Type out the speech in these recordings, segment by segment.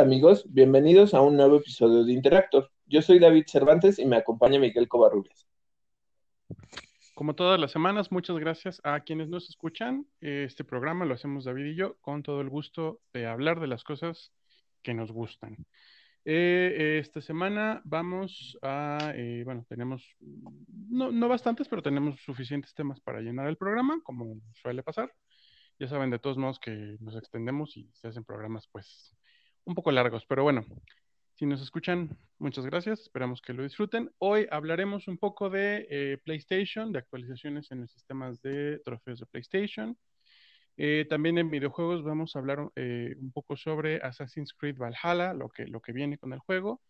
Amigos, bienvenidos a un nuevo episodio de Interactor. Yo soy David Cervantes y me acompaña Miguel Covarrubias. Como todas las semanas, muchas gracias a quienes nos escuchan. Este programa lo hacemos David y yo con todo el gusto de hablar de las cosas que nos gustan. Eh, esta semana vamos a, eh, bueno, tenemos, no, no bastantes, pero tenemos suficientes temas para llenar el programa, como suele pasar. Ya saben de todos modos que nos extendemos y se hacen programas pues un poco largos, pero bueno, si nos escuchan, muchas gracias, esperamos que lo disfruten. Hoy hablaremos un poco de eh, PlayStation, de actualizaciones en los sistemas de trofeos de PlayStation. Eh, también en videojuegos vamos a hablar eh, un poco sobre Assassin's Creed Valhalla, lo que, lo que viene con el juego.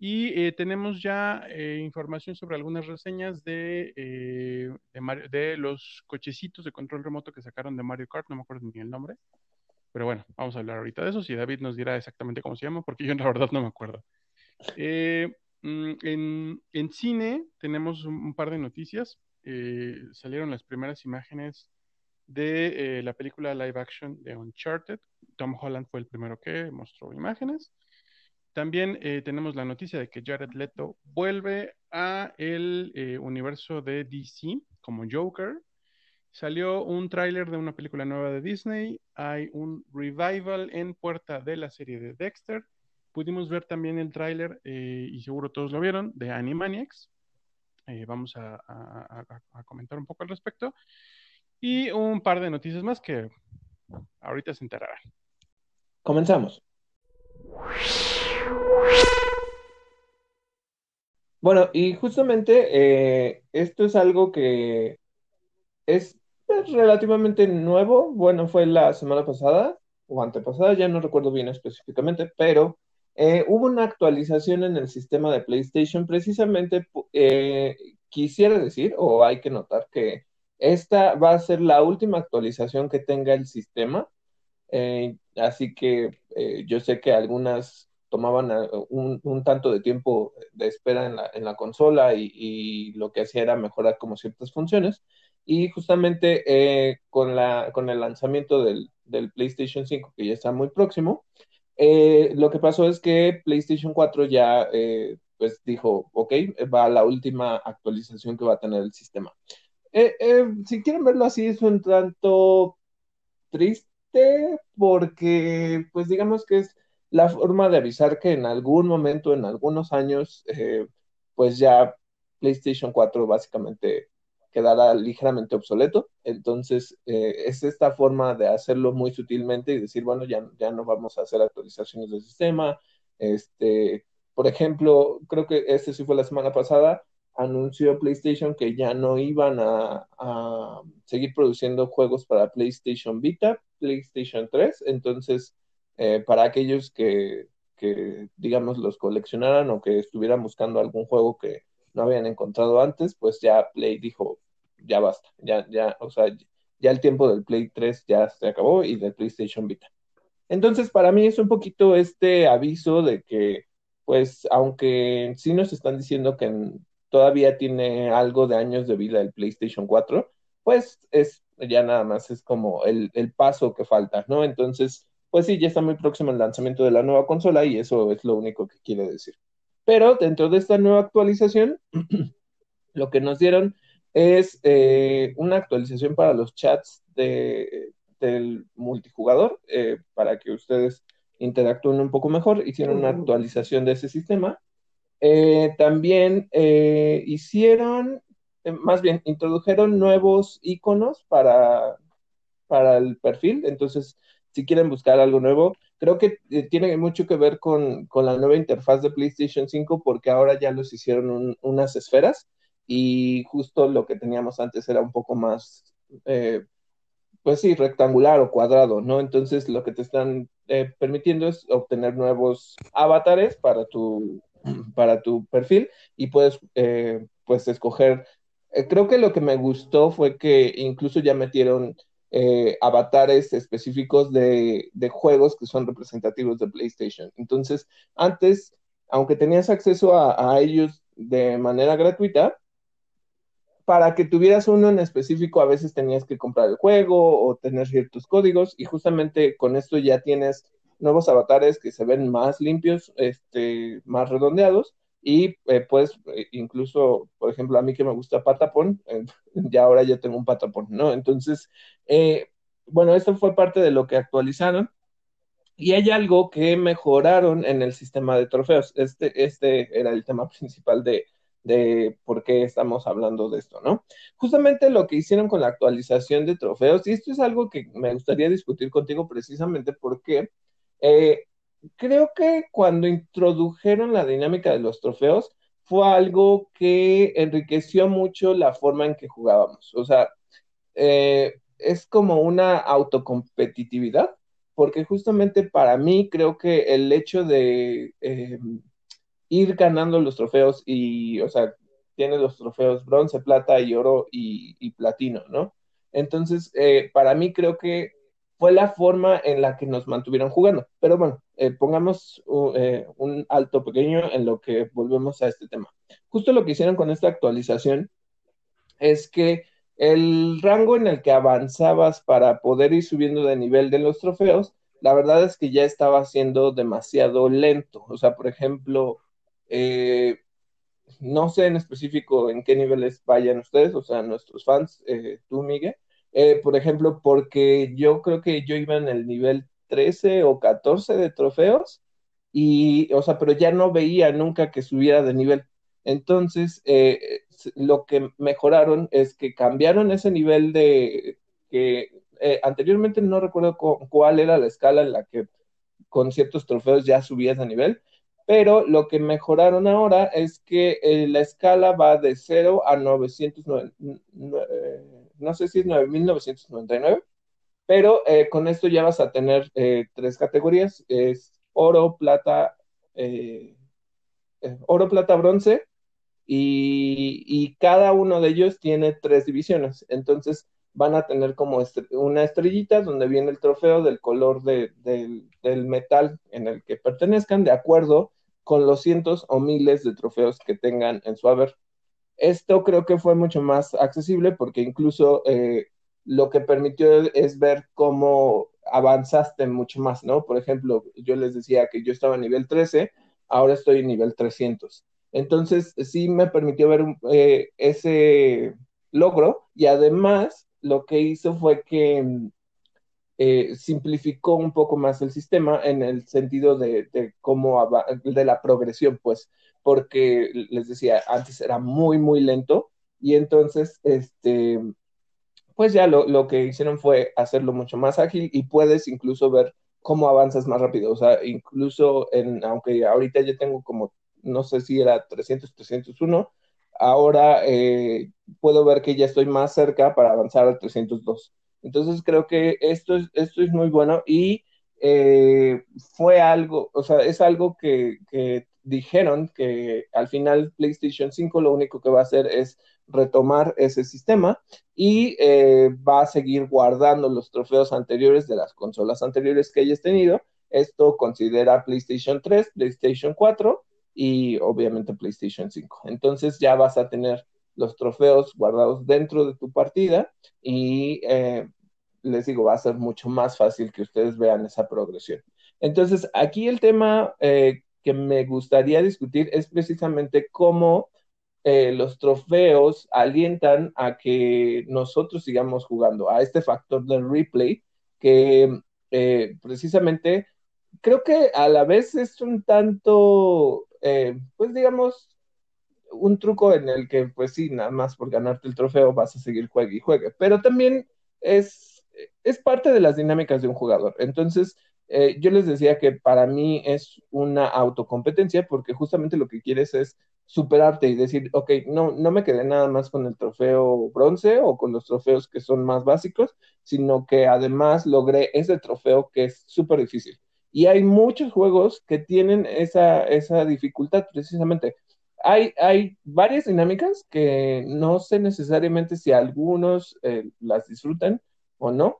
Y tenemos ya información sobre algunas reseñas de, de, de, los cochecitos de control remoto que sacaron de Mario Kart, no me acuerdo ni el nombre. Pero bueno, vamos a hablar ahorita de eso. Si David nos dirá exactamente cómo se llama, porque yo en la verdad no me acuerdo. Eh, mm, en, cine tenemos un, par de noticias. Eh, salieron las primeras imágenes de eh, la película live action de Uncharted. Tom Holland fue el primero que mostró imágenes. También tenemos la noticia de que Jared Leto vuelve a el universo de DC como Joker. Salió un tráiler de una película nueva de Disney, hay un revival en puerta de la serie de Dexter. Pudimos ver también el tráiler, eh, y seguro todos lo vieron, de Animaniacs. Eh, vamos a, comentar un poco al respecto. Y un par de noticias más que ahorita se enterarán. Comenzamos. Bueno, y justamente eh, esto es algo que es relativamente nuevo. Bueno, fue la semana pasada o antepasada, ya no recuerdo bien específicamente, pero eh, hubo una actualización en el sistema de PlayStation. Precisamente eh, quisiera decir, o hay que notar, que esta va a ser la última actualización que tenga el sistema. Eh, así que yo sé que algunas tomaban un, tanto de tiempo de espera en la, en la consola y, y, lo que hacía era mejorar como ciertas funciones. Y justamente eh, con, la, con el lanzamiento del, PlayStation 5, que ya está muy próximo, eh, lo que pasó es que PlayStation 4 ya eh, pues dijo, ok, va a la última actualización que va a tener el sistema. si quieren verlo así, es un tanto triste porque pues digamos que es la forma de avisar que en algún momento, en algunos años, pues ya PlayStation 4 básicamente quedará ligeramente obsoleto. Entonces, eh, es esta forma de hacerlo muy sutilmente y decir, bueno, ya, ya no vamos a hacer actualizaciones del sistema. Este, por ejemplo, creo que este sí fue la semana pasada, anunció PlayStation que ya no iban a, seguir produciendo juegos para PlayStation Vita, PlayStation 3. Entonces, eh, para aquellos que, que, digamos, los coleccionaran o que estuvieran buscando algún juego que no habían encontrado antes, pues ya Play dijo, ya basta, ya, ya, o sea, ya el tiempo del Play 3 ya se acabó y del PlayStation Vita. Entonces, para mí es un poquito este aviso de que, pues, aunque sí nos están diciendo que todavía tiene algo de años de vida el PlayStation 4, pues es ya nada más es como el, el paso que falta, ¿no? Entonces, pues sí, ya está muy próximo el lanzamiento de la nueva consola y eso es lo único que quiere decir. Pero dentro de esta nueva actualización, lo que nos dieron es eh, una actualización para los chats de, del multijugador, eh, para que ustedes interactúen un poco mejor. Hicieron una actualización de ese sistema. Eh, también hicieron, más bien, introdujeron nuevos iconos para, para el perfil. Entonces, si quieren buscar algo nuevo, creo que tiene mucho que ver con, la nueva interfaz de PlayStation 5 porque ahora ya los hicieron unas esferas y justo lo que teníamos antes era un poco más, eh, pues sí, rectangular o cuadrado, ¿no? Entonces lo que te están eh, permitiendo es obtener nuevos avatares para tu, para tu perfil y puedes, eh, pues, escoger. creo que lo que me gustó fue que incluso ya metieron avatares específicos de, de, juegos que son representativos de PlayStation. Entonces, antes, aunque tenías acceso a, a ellos de manera gratuita, para que tuvieras uno en específico, a veces tenías que comprar el juego o tener ciertos códigos, y justamente con esto ya tienes nuevos avatares que se ven más limpios, este, más redondeados, y eh, pues incluso, por ejemplo, a mí que me gusta Patapon, eh, ya ahora ya tengo un Patapon, ¿no? Entonces, eh, bueno, esto fue parte de lo que actualizaron. Y hay algo que mejoraron en el sistema de trofeos. Este, este era el tema principal de, de por qué estamos hablando de esto, ¿no? Justamente lo que hicieron con la actualización de trofeos, y esto es algo que me gustaría discutir contigo precisamente porque eh, creo que cuando introdujeron la dinámica de los trofeos fue algo que enriqueció mucho la forma en que jugábamos. O sea, eh, es como una autocompetitividad, porque justamente para mí creo que el hecho de eh, ir ganando los trofeos y, o sea, tiene los trofeos bronce, plata y oro y, platino, ¿no? Entonces, eh, para mí creo que fue la forma en la que nos mantuvieron jugando. Pero bueno, eh, pongamos uh, un alto pequeño en lo que volvemos a este tema. Justo lo que hicieron con esta actualización es que el rango en el que avanzabas para poder ir subiendo de nivel de los trofeos, la verdad es que ya estaba siendo demasiado lento. O sea, por ejemplo, eh, no sé en específico en qué niveles vayan ustedes, o sea, nuestros fans, eh, tú, Miguel. Eh, por ejemplo, porque yo creo que yo iba en el nivel 13 o 14 de trofeos y, o sea, pero ya no veía nunca que subiera de nivel. Entonces, eh, lo que mejoraron es que cambiaron ese nivel de que eh, anteriormente no recuerdo cuál era la escala en la que con ciertos trofeos ya subías de nivel, pero lo que mejoraron ahora es que eh, la escala va de 0 a 909, no sé si es 9999, pero con esto ya vas a tener tres categorías, es oro, plata, oro, plata, bronce y, cada uno de ellos tiene tres divisiones. Entonces van a tener como una estrellita donde viene el trofeo del color del, metal en el que pertenezcan, de acuerdo con los cientos o miles de trofeos que tengan en su haber. Esto creo que fue mucho más accesible porque incluso eh, lo que permitió es ver cómo avanzaste mucho más, ¿no? Por ejemplo, yo les decía que yo estaba a nivel 13, ahora estoy en nivel 300. Entonces, sí me permitió ver eh, ese logro y además lo que hizo fue que eh, simplificó un poco más el sistema en el sentido de, cómo, de la progresión, pues, porque les decía, antes era muy, muy lento y entonces, este, pues ya lo, lo que hicieron fue hacerlo mucho más ágil y puedes incluso ver cómo avanzas más rápido. O sea, incluso en, aunque ahorita ya tengo como no sé si era 300, 301, ahora eh, puedo ver que ya estoy más cerca para avanzar al 302. Entonces creo que esto es, esto es muy bueno y eh, fue algo, o sea, es algo que, dijeron que al final PlayStation 5 lo único que va a hacer es retomar ese sistema y eh, va a seguir guardando los trofeos anteriores de las consolas anteriores que hayas tenido. Esto considera PlayStation 3, PlayStation 4 y obviamente PlayStation 5. Entonces ya vas a tener los trofeos guardados dentro de tu partida y eh, les digo, va a ser mucho más fácil que ustedes vean esa progresión. Entonces, aquí el tema eh, que me gustaría discutir es precisamente cómo eh, los trofeos alientan a que nosotros sigamos jugando, a este factor del replay que precisamente creo que a la vez es un tanto eh, pues digamos, un truco en el que, pues sí, nada más por ganarte el trofeo vas a seguir juegue y juegue, pero también es, es parte de las dinámicas de un jugador. Entonces, eh, yo les decía que para mí es una autocompetencia porque justamente lo que quieres es superarte y decir, ok, no, no me quedé nada más con el trofeo bronce o con los trofeos que son más básicos, sino que además logré ese trofeo que es súper difícil. Y hay muchos juegos que tienen esa, esa dificultad precisamente. Hay, hay, varias dinámicas que no sé necesariamente si algunos eh, las disfrutan o no.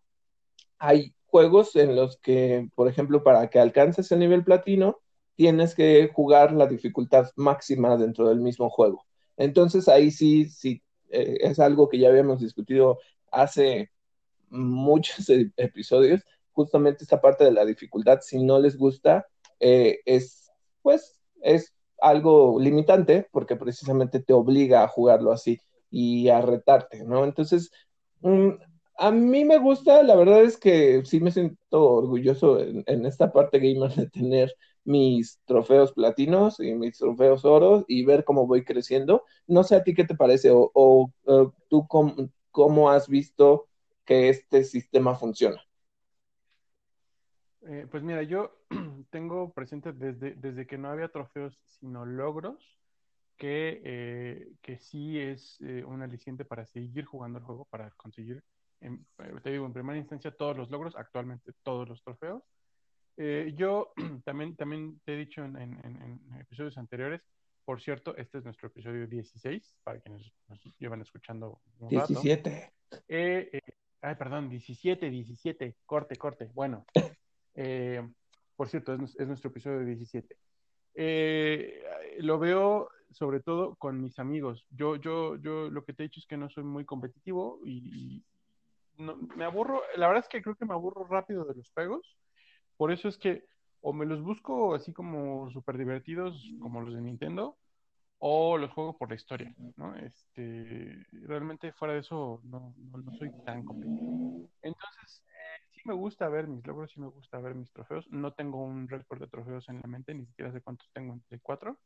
Hay juegos en los que, por ejemplo, para que alcances el nivel platino, tienes que jugar la dificultad máxima dentro del mismo juego. Entonces ahí sí, sí, eh, es algo que ya habíamos discutido hace muchos episodios, justamente esta parte de la dificultad, si no les gusta, eh, es, pues, es algo limitante porque precisamente te obliga a jugarlo así y a retarte, ¿no? Entonces, mm, a mí me gusta, la verdad es que sí me siento orgulloso en, esta parte gamer de tener mis trofeos platinos y mis trofeos oros y ver cómo voy creciendo. No sé a ti qué te parece o, tú cómo, has visto que este sistema funciona. Eh, pues mira, yo tengo presente desde, desde que no había trofeos sino logros, que, eh, que sí es eh, un aliciente para seguir jugando el juego, para conseguir te digo, en primera instancia todos los logros, actualmente todos los trofeos. Eh, yo también, también te he dicho en, episodios anteriores, por cierto, este es nuestro episodio 16, para quienes nos llevan escuchando un 17. Eh, eh, ay, perdón, 17, 17, corte, corte. Bueno, por cierto, es, es, nuestro episodio 17. lo veo sobre todo con mis amigos. Yo, yo, yo lo que te he dicho es que no soy muy competitivo y, me aburro, la verdad es que creo que me aburro rápido de los juegos, por eso es que o me los busco así como súper divertidos como los de Nintendo, o los juego por la historia, ¿no? Este, realmente fuera de eso no, no, soy tan competitivo. Entonces, eh, sí me gusta ver mis logros, sí me gusta ver mis trofeos. No tengo un récord de trofeos en la mente, ni siquiera sé cuántos tengo entre cuatro.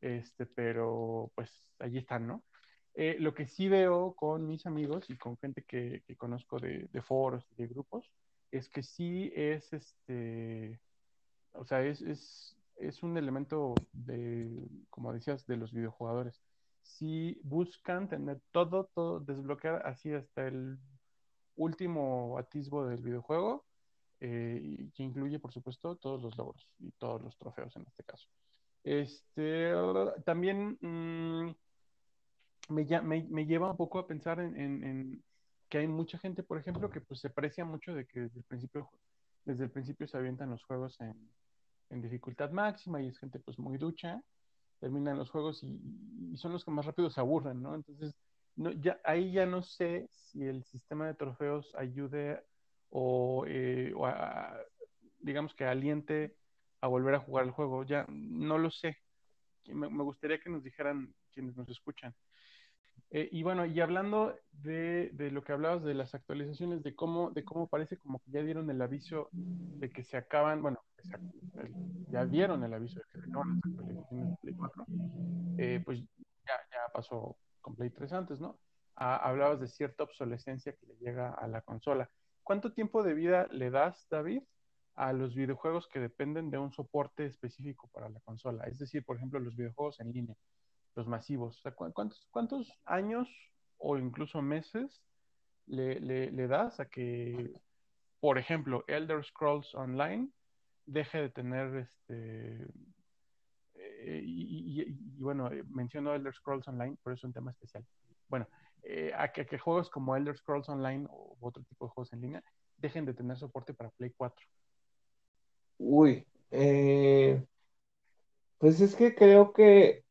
Este, pero pues allí están, ¿no? Eh, lo que sí veo con mis amigos y con gente que, conozco de, foros y de grupos es que sí es este, o sea, es, es, un elemento de, como decías, de los videojugadores. Si buscan tener todo, todo, desbloquear así hasta el último atisbo del videojuego, eh, que incluye, por supuesto, todos los logros y todos los trofeos en este caso. Este, también mm, me, lleva un poco a pensar en, que hay mucha gente, por ejemplo, que pues se aprecia mucho de que desde el principio, desde el principio se avientan los juegos en, dificultad máxima y es gente pues muy ducha, terminan los juegos y, son los que más rápido se aburren, ¿no? Entonces, no, ya, ahí ya no sé si el sistema de trofeos ayude o, eh, digamos que aliente a volver a jugar el juego, ya no lo sé. me gustaría que nos dijeran quienes nos escuchan. Eh, y bueno, y hablando de, lo que hablabas de las actualizaciones, de cómo, de cómo parece como que ya dieron el aviso de que se acaban, bueno, ya dieron el aviso de que se acaban las actualizaciones de Play 4, eh, pues ya, pasó con Play 3 antes, ¿no? Ah, hablabas de cierta obsolescencia que le llega a la consola. ¿Cuánto tiempo de vida le das, David, a los videojuegos que dependen de un soporte específico para la consola? Es decir, por ejemplo, los videojuegos en línea los masivos. ¿cuántos, ¿Cuántos años o incluso meses le, das a que, por ejemplo, Elder Scrolls Online deje de tener este... Eh, y, bueno, eh, menciono Elder Scrolls Online, pero es un tema especial. Bueno, eh, a que, juegos como Elder Scrolls Online o otro tipo de juegos en línea dejen de tener soporte para Play 4. Uy, pues es que creo que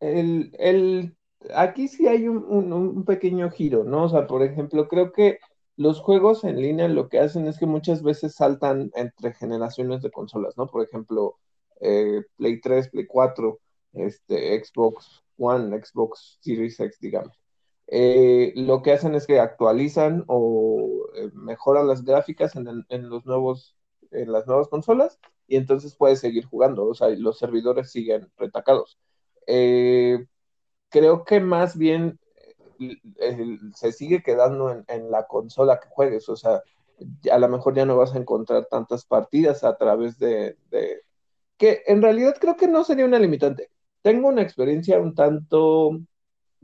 el, el, aquí sí hay un, pequeño giro, ¿no? O sea, por ejemplo, creo que los juegos en línea lo que hacen es que muchas veces saltan entre generaciones de consolas, ¿no? Por ejemplo, eh, Play 3, Play 4, este, Xbox One, Xbox Series X, digamos. Eh, lo que hacen es que actualizan o eh, mejoran las gráficas en, en, los nuevos, en las nuevas consolas y entonces puedes seguir jugando, o sea, los servidores siguen retacados. Eh, creo que más bien eh, se sigue quedando en, la consola que juegues, o sea, a lo mejor ya no vas a encontrar tantas partidas a través de, que en realidad creo que no sería una limitante. Tengo una experiencia un tanto,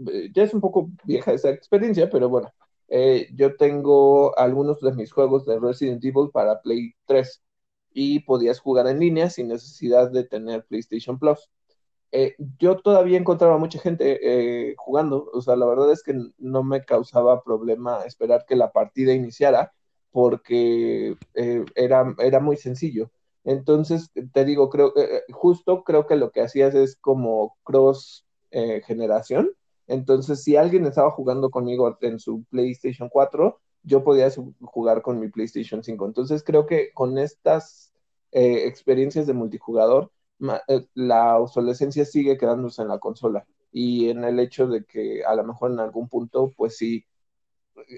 eh, ya es un poco vieja esa experiencia, pero bueno, yo tengo algunos de mis juegos de Resident Evil para Play 3 y podías jugar en línea sin necesidad de tener PlayStation Plus. Eh, yo todavía encontraba mucha gente eh, jugando, o sea, la verdad es que no me causaba problema esperar que la partida iniciara porque eh, era, era muy sencillo. Entonces, te digo, creo justo creo que lo que hacías es como cross generación. Entonces, si alguien estaba jugando conmigo en su PlayStation 4, yo podía jugar con mi PlayStation 5. Entonces creo que con estas experiencias de multijugador, la obsolescencia sigue quedándose en la consola y en el hecho de que a lo mejor en algún punto, pues sí,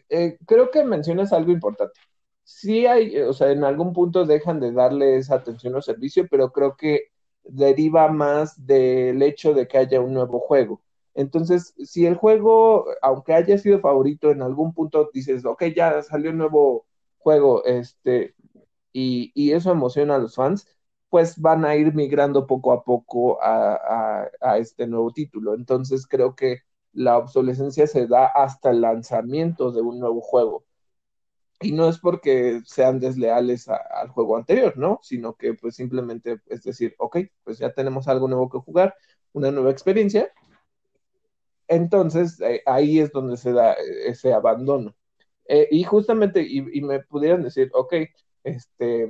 eh, creo que mencionas algo importante. Sí hay, o sea, en algún punto dejan de darle esa atención al servicio, pero creo que deriva más del hecho de que haya un nuevo juego. Entonces, si el juego, aunque haya sido favorito, en algún punto dices, ok, ya salió un nuevo juego, este, y, y eso emociona a los fans, pues van a ir migrando poco a poco a, este nuevo título. Entonces, creo que la obsolescencia se da hasta el lanzamiento de un nuevo juego. Y no es porque sean desleales al juego anterior, ¿no? Sino que pues simplemente es decir, ok, pues ya tenemos algo nuevo que jugar, una nueva experiencia, entonces, eh, ahí es donde se da eh, ese abandono. Eh, y justamente, y, me pudieran decir, ok, este,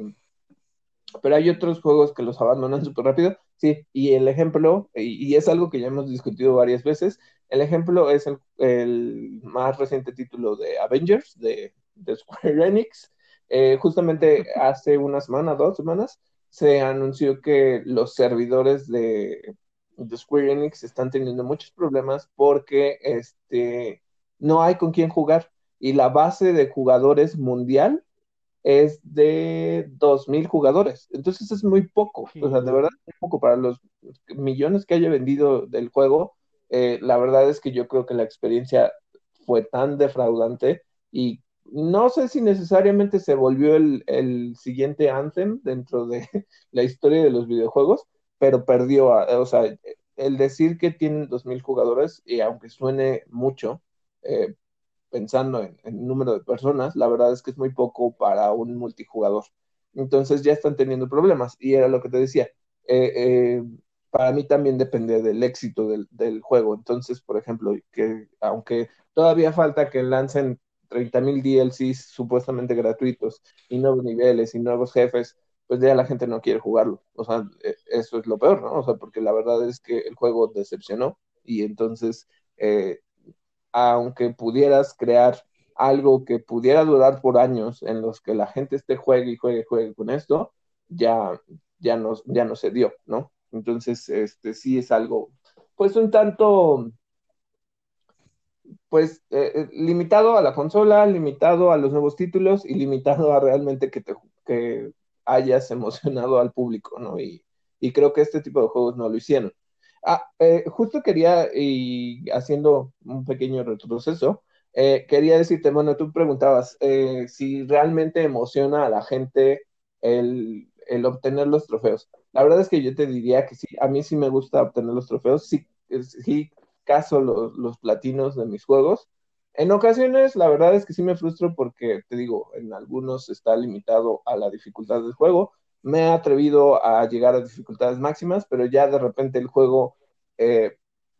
pero hay otros juegos que los abandonan súper rápido. Sí, y el ejemplo, y, es algo que ya hemos discutido varias veces, el ejemplo es el, más reciente título de Avengers, de, de Square Enix. justamente hace una semana, dos semanas, se anunció que los servidores de de Square Enix están teniendo muchos problemas porque este, no hay con quién jugar y la base de jugadores mundial es de 2.000 jugadores. Entonces es muy poco, o sea, de verdad es poco para los millones que haya vendido del juego. Eh, la verdad es que yo creo que la experiencia fue tan defraudante y no sé si necesariamente se volvió el, el siguiente Anthem dentro de la historia de los videojuegos, pero perdió, o sea, el decir que tienen 2.000 jugadores, y aunque suene mucho, eh, pensando en, el número de personas, la verdad es que es muy poco para un multijugador. Entonces ya están teniendo problemas, y era lo que te decía. Eh, eh, para mí también depende del éxito del, del, juego. Entonces, por ejemplo, que aunque todavía falta que lancen 30.000 DLCs supuestamente gratuitos y nuevos niveles y nuevos jefes, pues ya la gente no quiere jugarlo. O sea, e, eso es lo peor, ¿no? O sea, porque la verdad es que el juego decepcionó y entonces, eh, aunque pudieras crear algo que pudiera durar por años en los que la gente esté juegue y juegue y juegue con esto, ya, ya, no, ya no se dio, ¿no? Entonces, este sí es algo, pues un tanto, pues eh, eh, limitado a la consola, limitado a los nuevos títulos y limitado a realmente que te que hayas emocionado al público, ¿no? Y, creo que este tipo de juegos no lo hicieron. Ah, eh, justo quería, y haciendo un pequeño retroceso, eh, quería decirte, bueno, tú preguntabas eh, si realmente emociona a la gente el, obtener los trofeos. La verdad es que yo te diría que sí, a mí sí me gusta obtener los trofeos, sí, sí caso los, los platinos de mis juegos, en ocasiones, la verdad es que sí me frustro porque, te digo, en algunos está limitado a la dificultad del juego. Me he atrevido a llegar a dificultades máximas, pero ya de repente el juego eh,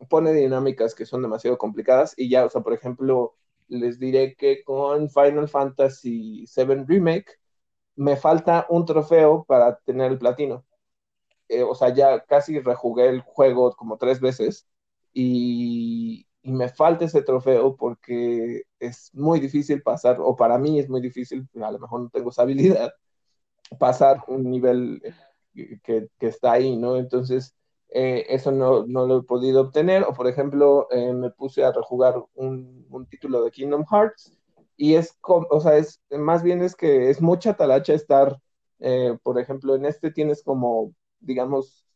pone dinámicas que son demasiado complicadas y ya, o sea, por ejemplo, les diré que con Final Fantasy VII Remake me falta un trofeo para tener el platino. Eh, o sea, ya casi rejugué el juego como tres veces y, y me falta ese trofeo porque es muy difícil pasar, o para mí es muy difícil, a lo mejor no tengo esa habilidad, pasar un nivel que, que está ahí, ¿no? Entonces, eh, eso no, no, lo he podido obtener, o por ejemplo, eh, me puse a rejugar un, un, título de Kingdom Hearts, y es, o sea, es, más bien es que es mucha talacha estar, eh, por ejemplo, en este tienes como, digamos,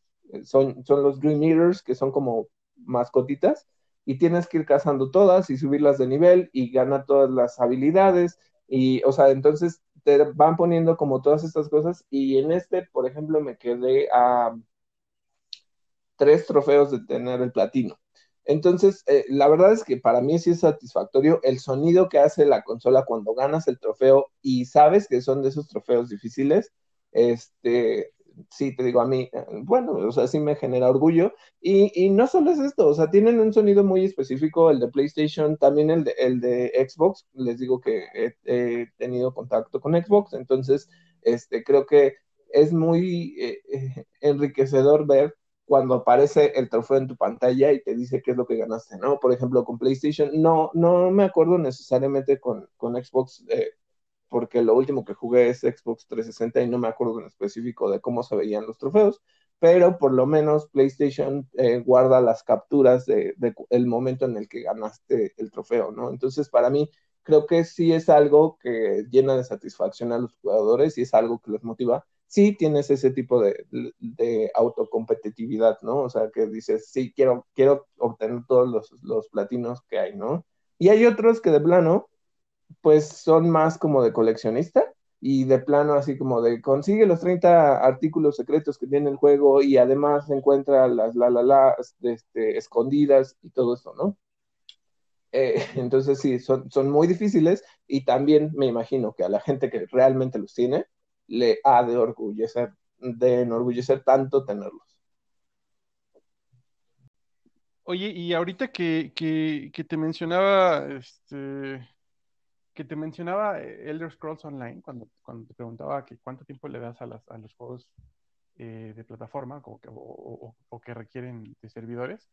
son, son los Dream Eaters, que son como mascotitas, y tienes que ir cazando todas y subirlas de nivel y ganar todas las habilidades y, o sea, entonces te van poniendo como todas estas cosas y en este, por ejemplo, me quedé a tres trofeos de tener el platino. Entonces, eh, la verdad es que para mí sí es satisfactorio el sonido que hace la consola cuando ganas el trofeo y sabes que son de esos trofeos difíciles. Este, sí, te digo, a mí, eh, bueno, o sea, sí me genera orgullo. Y, no solo es esto, o sea, tienen un sonido muy específico, el de PlayStation, también el de, el de Xbox. Les digo que he, tenido contacto con Xbox, entonces, este, creo que es muy eh, eh, enriquecedor ver cuando aparece el trofeo en tu pantalla y te dice qué es lo que ganaste, ¿no? Por ejemplo, con PlayStation, no, no me acuerdo necesariamente con, con Xbox, porque lo último que jugué es Xbox 360 y no me acuerdo en específico de cómo se veían los trofeos, pero por lo menos PlayStation eh, guarda las capturas del de, el momento en el que ganaste el trofeo, ¿no? Entonces, para mí, creo que sí es algo que llena de satisfacción a los jugadores y es algo que los motiva. Sí tienes ese tipo de, de autocompetitividad, ¿no? O sea, que dices, sí, quiero, quiero obtener todos los, los platinos que hay, ¿no? Y hay otros que de plano, pues son más como de coleccionista y de plano así como de consigue los 30 artículos secretos que tiene el juego y además encuentra las la la la este, escondidas y todo esto, ¿no? Eh, entonces sí, son, son muy difíciles y también me imagino que a la gente que realmente los tiene le ha de orgullecer, de enorgullecer tanto tenerlos. Oye, y ahorita que, que, que te mencionaba, este, que te mencionaba Elder Scrolls Online, cuando, cuando te preguntaba que cuánto tiempo le das a, las, a los juegos eh, de plataforma o que, o, o, que requieren de servidores,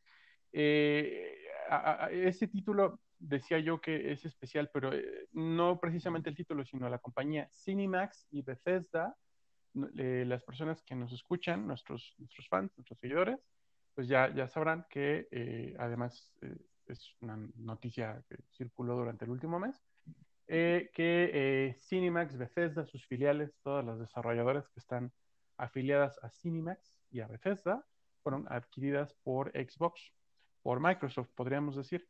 eh, a, a, ese título decía yo que es especial, pero eh, no precisamente el título, sino la compañía Cinemax y Bethesda, eh, las personas que nos escuchan, nuestros, nuestros fans, nuestros seguidores, pues ya, ya sabrán que eh, además eh, es una noticia que circuló durante el último mes, eh, que Cinemax, Bethesda, sus filiales, todas las desarrolladoras que están afiliadas a Cinemax y a Bethesda, fueron adquiridas por Xbox por Microsoft, podríamos decir.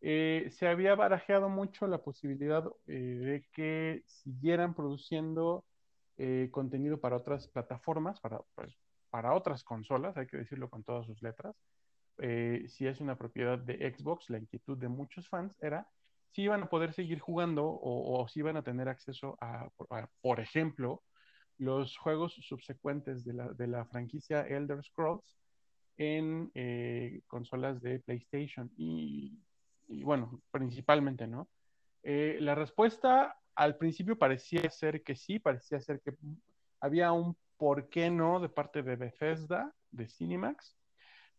Eh, se había barajeado mucho la posibilidad eh, de que siguieran produciendo eh, contenido para otras plataformas, pues, para otras consolas, hay que decirlo con todas sus letras. si es una propiedad de Xbox, la inquietud de muchos fans era si iban a poder seguir jugando o, si iban a tener acceso a, por ejemplo, los juegos subsecuentes de la, de la franquicia Elder Scrolls en eh, consolas de PlayStation y, y, bueno, principalmente, ¿no? Eh, la respuesta al principio parecía ser que sí, parecía ser que había un por qué no de parte de Bethesda, de Cinemax,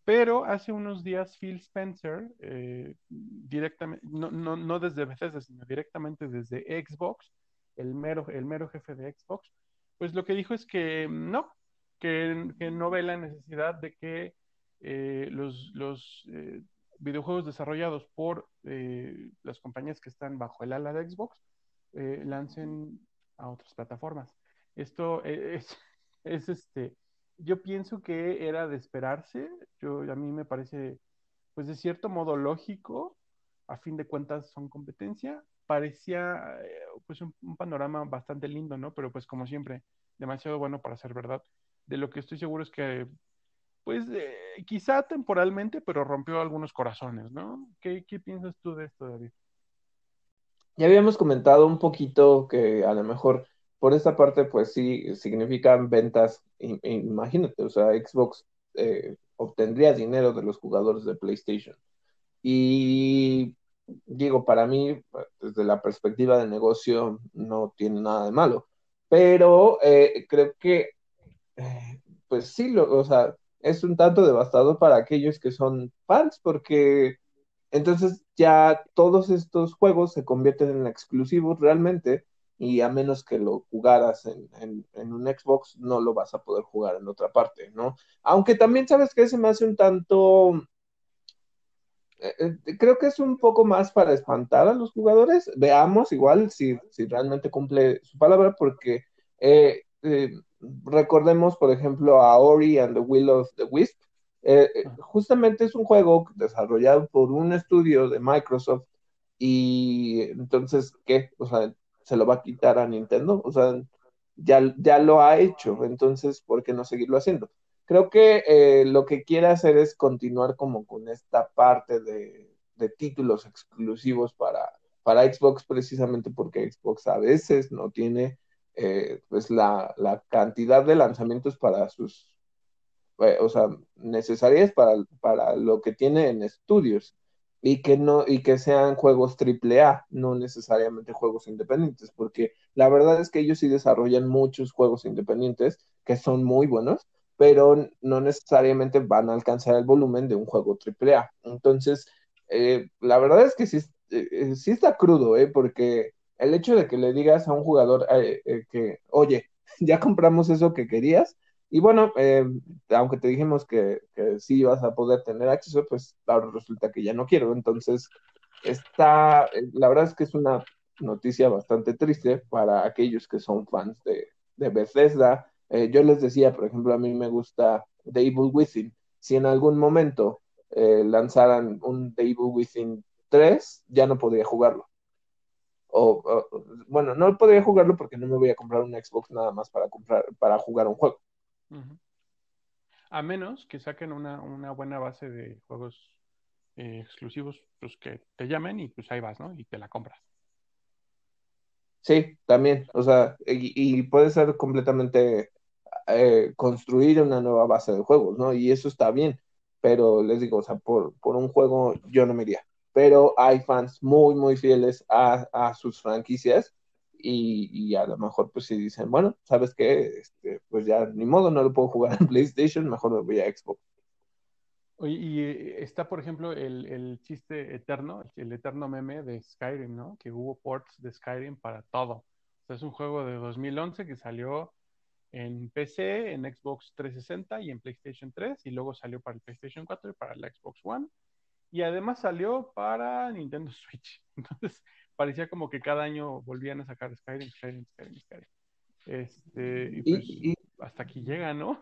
pero hace unos días Phil Spencer, eh, directamente, no, no, no, desde Bethesda, sino directamente desde Xbox, el mero, el mero jefe de Xbox, pues lo que dijo es que no, que, no ve la necesidad de que eh, los, los eh, videojuegos desarrollados por eh, las compañías que están bajo el ala de Xbox lancen a otras plataformas. Esto es, es, este, yo pienso que era de esperarse, yo, a mí me parece, pues de cierto modo lógico, a fin de cuentas son competencia, parecía pues un, un panorama bastante lindo, ¿no? Pero pues como siempre, demasiado bueno para ser verdad. De lo que estoy seguro es que pues eh, quizá temporalmente, pero rompió algunos corazones, ¿no? ¿Qué, ¿Qué, piensas tú de esto, David? Ya habíamos comentado un poquito que a lo mejor por esta parte, pues sí, significan ventas, imagínate, o sea, Xbox eh, obtendría dinero de los jugadores de PlayStation. Y digo, para mí, desde la perspectiva de negocio, no tiene nada de malo, pero eh, creo que, eh, pues sí, lo, o sea, es un tanto devastador para aquellos que son fans, porque entonces ya todos estos juegos se convierten en exclusivos realmente, y a menos que lo jugaras en, en, en, un Xbox, no lo vas a poder jugar en otra parte, ¿no? Aunque también sabes que se me hace un tanto... Eh, creo que es un poco más para espantar a los jugadores. Veamos igual si, si realmente cumple su palabra, porque eh, eh, recordemos, por ejemplo, a Ori and the Will of the Wisp. Eh, justamente es un juego desarrollado por un estudio de Microsoft y entonces, ¿qué? O sea, se lo va a quitar a Nintendo. O sea, ya, ya lo ha hecho, entonces, ¿por qué no seguirlo haciendo? Creo que eh, lo que quiere hacer es continuar como con esta parte de, de títulos exclusivos para, para Xbox, precisamente porque Xbox a veces no tiene eh, pues la, la, cantidad de lanzamientos para sus, eh, o sea, necesarias para, para lo que tiene en estudios y que no y que sean juegos triple A, no necesariamente juegos independientes, porque la verdad es que ellos sí desarrollan muchos juegos independientes que son muy buenos, pero no necesariamente van a alcanzar el volumen de un juego AAA. Entonces, eh, la verdad es que sí, eh, sí está crudo, ¿eh? porque el hecho de que le digas a un jugador que, oye, ya compramos eso que querías, y bueno, aunque te dijimos que, que sí ibas a poder tener acceso, pues ahora resulta que ya no quiero. Entonces, está, la verdad es que es una noticia bastante triste para aquellos que son fans de, de Bethesda. Eh, yo les decía, por ejemplo, a mí me gusta The Evil Within. Si en algún momento eh, lanzaran un The Evil Within 3, ya no podría jugarlo. O, bueno, no podría jugarlo porque no me voy a comprar un Xbox nada más para comprar para jugar un juego. A menos que saquen una, buena base de juegos eh, exclusivos, pues que te llamen y pues ahí vas, ¿no? Y te la compras. Sí, también, o sea, y, puede ser completamente eh, construir una nueva base de juegos, ¿no? Y eso está bien, pero les digo, o sea, por un juego yo no me iría. Pero hay fans muy, muy fieles a, sus franquicias y, y, a lo mejor pues si dicen, bueno, ¿sabes qué? Este, pues ya ni modo, no lo puedo jugar en PlayStation, mejor me voy a Xbox y eh, está, por ejemplo, el, chiste eterno, el eterno meme de Skyrim, ¿no? Que hubo ports de Skyrim para todo. es un juego de 2011 que salió en PC, en Xbox 360 y en PlayStation 3, y luego salió para el PlayStation 4 y para el Xbox One, y además salió para Nintendo Switch. Entonces, parecía como que cada año volvían a sacar Skyrim, Skyrim, Skyrim, Skyrim. Este, y pues hasta aquí llega, ¿no?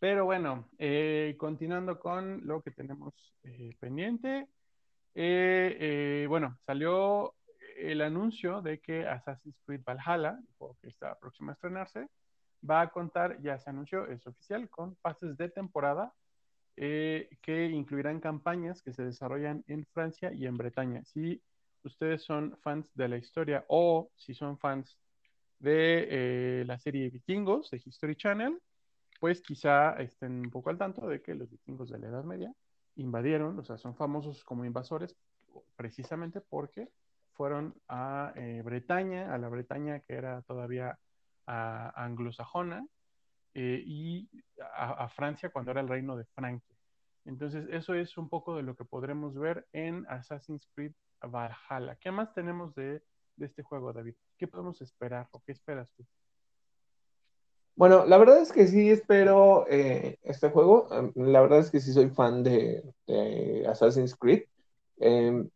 Pero bueno, eh, continuando con lo que tenemos eh, pendiente. Eh, bueno, salió el anuncio de que Assassin's Creed Valhalla, que está próximo a estrenarse, va a contar, ya se anunció, es oficial, con pases de temporada que incluirán campañas que se desarrollan en Francia y en Bretaña. Si ustedes son fans de la historia o si son fans de la serie Vikingos de History Channel, pues quizá estén un poco al tanto de que los vikingos de la Edad Media invadieron, o sea, son famosos como invasores precisamente porque fueron a eh, Bretaña, a la Bretaña que era todavía anglosajona, eh, y a, Francia cuando era el reino de Francia. Entonces, eso es un poco de lo que podremos ver en Assassin's Creed ¿Qué más tenemos de, de este juego, David? ¿Qué podemos esperar o qué esperas tú? Bueno, la verdad es que sí espero eh, este juego. Em, la verdad es que sí soy fan de, Assassin's Creed. Em,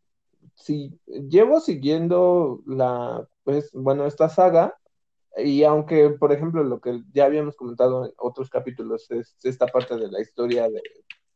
sí, llevo siguiendo la, pues, bueno, esta saga. Y aunque, por ejemplo, lo que ya habíamos comentado en otros capítulos es esta parte de la historia de,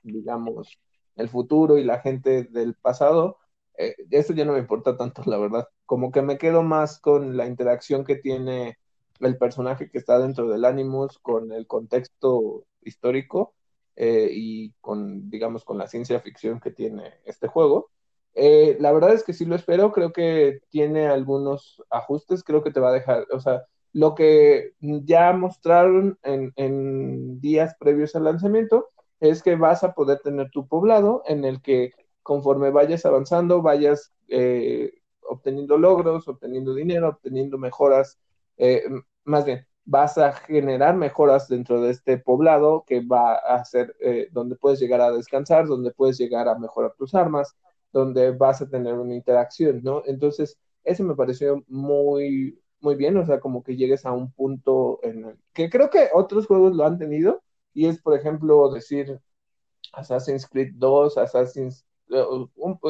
digamos, el futuro y la gente del pasado, eh, eso ya no me importa tanto, la verdad. Como que me quedo más con la interacción que tiene el personaje que está dentro del Animus con el contexto histórico eh, y con, digamos, con la ciencia ficción que tiene este juego. Eh, la verdad es que sí lo espero, creo que tiene algunos ajustes, creo que te va a dejar, o sea, lo que ya mostraron en, días previos al lanzamiento es que vas a poder tener tu poblado en el que conforme vayas avanzando, vayas eh, obteniendo logros, obteniendo dinero, obteniendo mejoras eh, más bien, vas a generar mejoras dentro de este poblado que va a ser eh, donde puedes llegar a descansar, donde puedes llegar a mejorar tus armas, donde vas a tener una interacción, ¿no? Entonces, eso me pareció muy, muy bien, o sea, como que llegues a un punto en el que creo que otros juegos lo han tenido, y es, por ejemplo, decir Assassin's Creed 2, Assassin's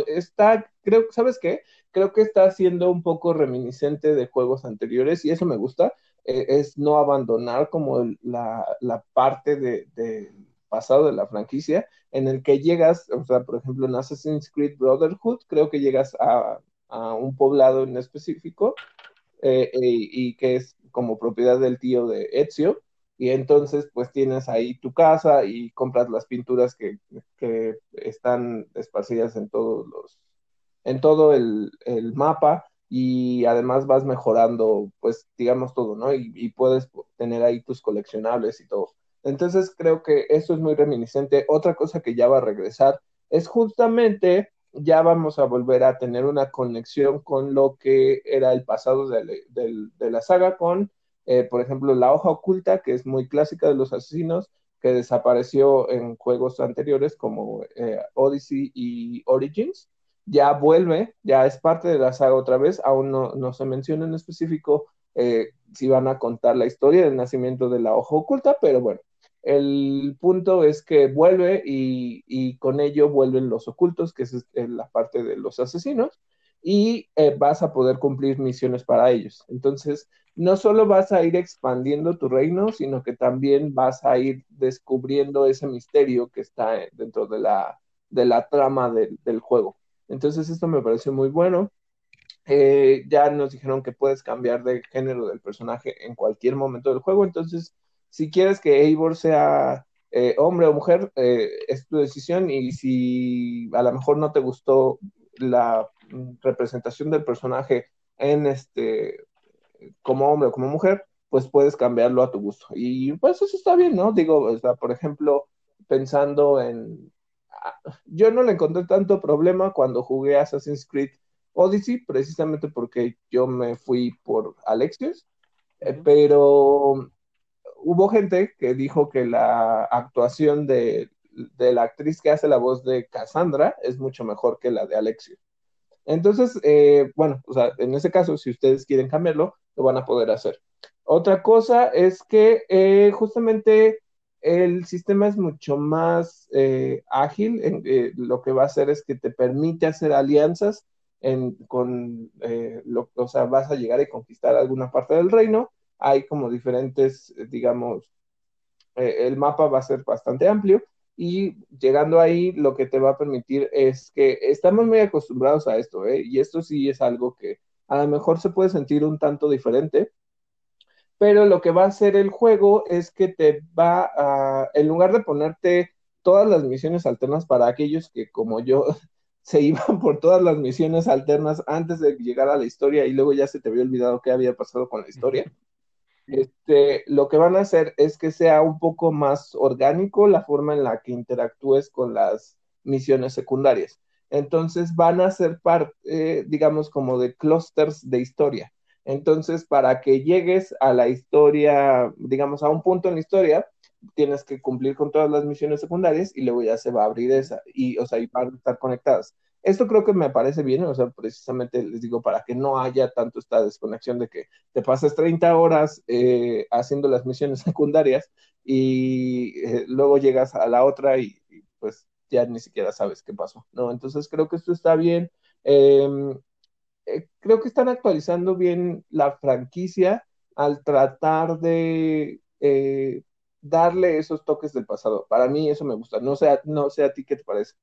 está, creo, ¿sabes qué? Creo que está siendo un poco reminiscente de juegos anteriores y eso me gusta, eh, es no abandonar como la, parte del de pasado de la franquicia en el que llegas, o sea, por ejemplo, en Assassin's Creed Brotherhood, creo que llegas a, un poblado en específico eh, eh, y que es como propiedad del tío de Ezio y entonces pues tienes ahí tu casa y compras las pinturas que, están esparcidas en todos los en todo el, mapa y además vas mejorando pues digamos todo, ¿no? Y, puedes tener ahí tus coleccionables y todo. Entonces creo que eso es muy reminiscente. Otra cosa que ya va a regresar es justamente ya vamos a volver a tener una conexión con lo que era el pasado de, de la saga con eh, por ejemplo, la hoja oculta, que es muy clásica de los asesinos, que desapareció en juegos anteriores como eh, Odyssey y Origins, ya vuelve, ya es parte de la saga otra vez, aún no, se menciona en específico eh, si van a contar la historia del nacimiento de la hoja oculta, pero bueno, el punto es que vuelve y, con ello vuelven los ocultos, que es la parte de los asesinos, y eh, vas a poder cumplir misiones para ellos. Entonces, no solo vas a ir expandiendo tu reino, sino que también vas a ir descubriendo ese misterio que está dentro de la, de la trama del juego. Entonces, esto me pareció muy bueno. Eh, ya nos dijeron que puedes cambiar de género del personaje en cualquier momento del juego, entonces si quieres que Eivor sea eh, hombre o mujer, eh, es tu decisión y si a lo mejor no te gustó la representación del personaje en este como hombre o como mujer, pues puedes cambiarlo a tu gusto. Y pues eso está bien, ¿no? Digo, o sea, por ejemplo, pensando en... Ah, yo no le encontré tanto problema cuando jugué Assassin's Creed Odyssey, precisamente porque yo me fui por Alexios, eh, pero hubo gente que dijo que la actuación de, la actriz que hace la voz de Cassandra es mucho mejor que la de Alexio. Entonces, eh, bueno, o sea, en ese caso, si ustedes quieren cambiarlo, lo van a poder hacer. Otra cosa es que eh, justamente el sistema es mucho más eh, ágil. lo que va a hacer es que te permite hacer alianzas con, lo, o sea, vas a llegar y conquistar alguna parte del reino hay como diferentes, digamos, el mapa va a ser bastante amplio y llegando ahí lo que te va a permitir es que estamos muy acostumbrados a esto, ¿eh? y esto sí es algo que a lo mejor se puede sentir un tanto diferente, pero lo que va a hacer el juego es que te va a, en lugar de ponerte todas las misiones alternas para aquellos que como yo se iban por todas las misiones alternas antes de llegar a la historia y luego ya se te había olvidado qué había pasado con la historia este, lo que van a hacer es que sea un poco más orgánico la forma en la que interactúes con las misiones secundarias. Entonces van a ser parte, digamos, como de clusters de historia. Entonces, para que llegues a la historia, digamos, a un punto en la historia, tienes que cumplir con todas las misiones secundarias y luego ya se va a abrir esa, y, o sea, y van a estar conectadas. Esto creo que me parece bien, o sea, precisamente les digo, para que no haya tanto esta desconexión de que te pasas 30 horas eh, haciendo las misiones secundarias y eh, luego llegas a la otra y, pues ya ni siquiera sabes qué pasó, ¿no? Entonces creo que esto está bien. Em, eh, creo que están actualizando bien la franquicia al tratar de darle esos toques del pasado. Para mí eso me gusta. No sé, no sé a ti qué te parece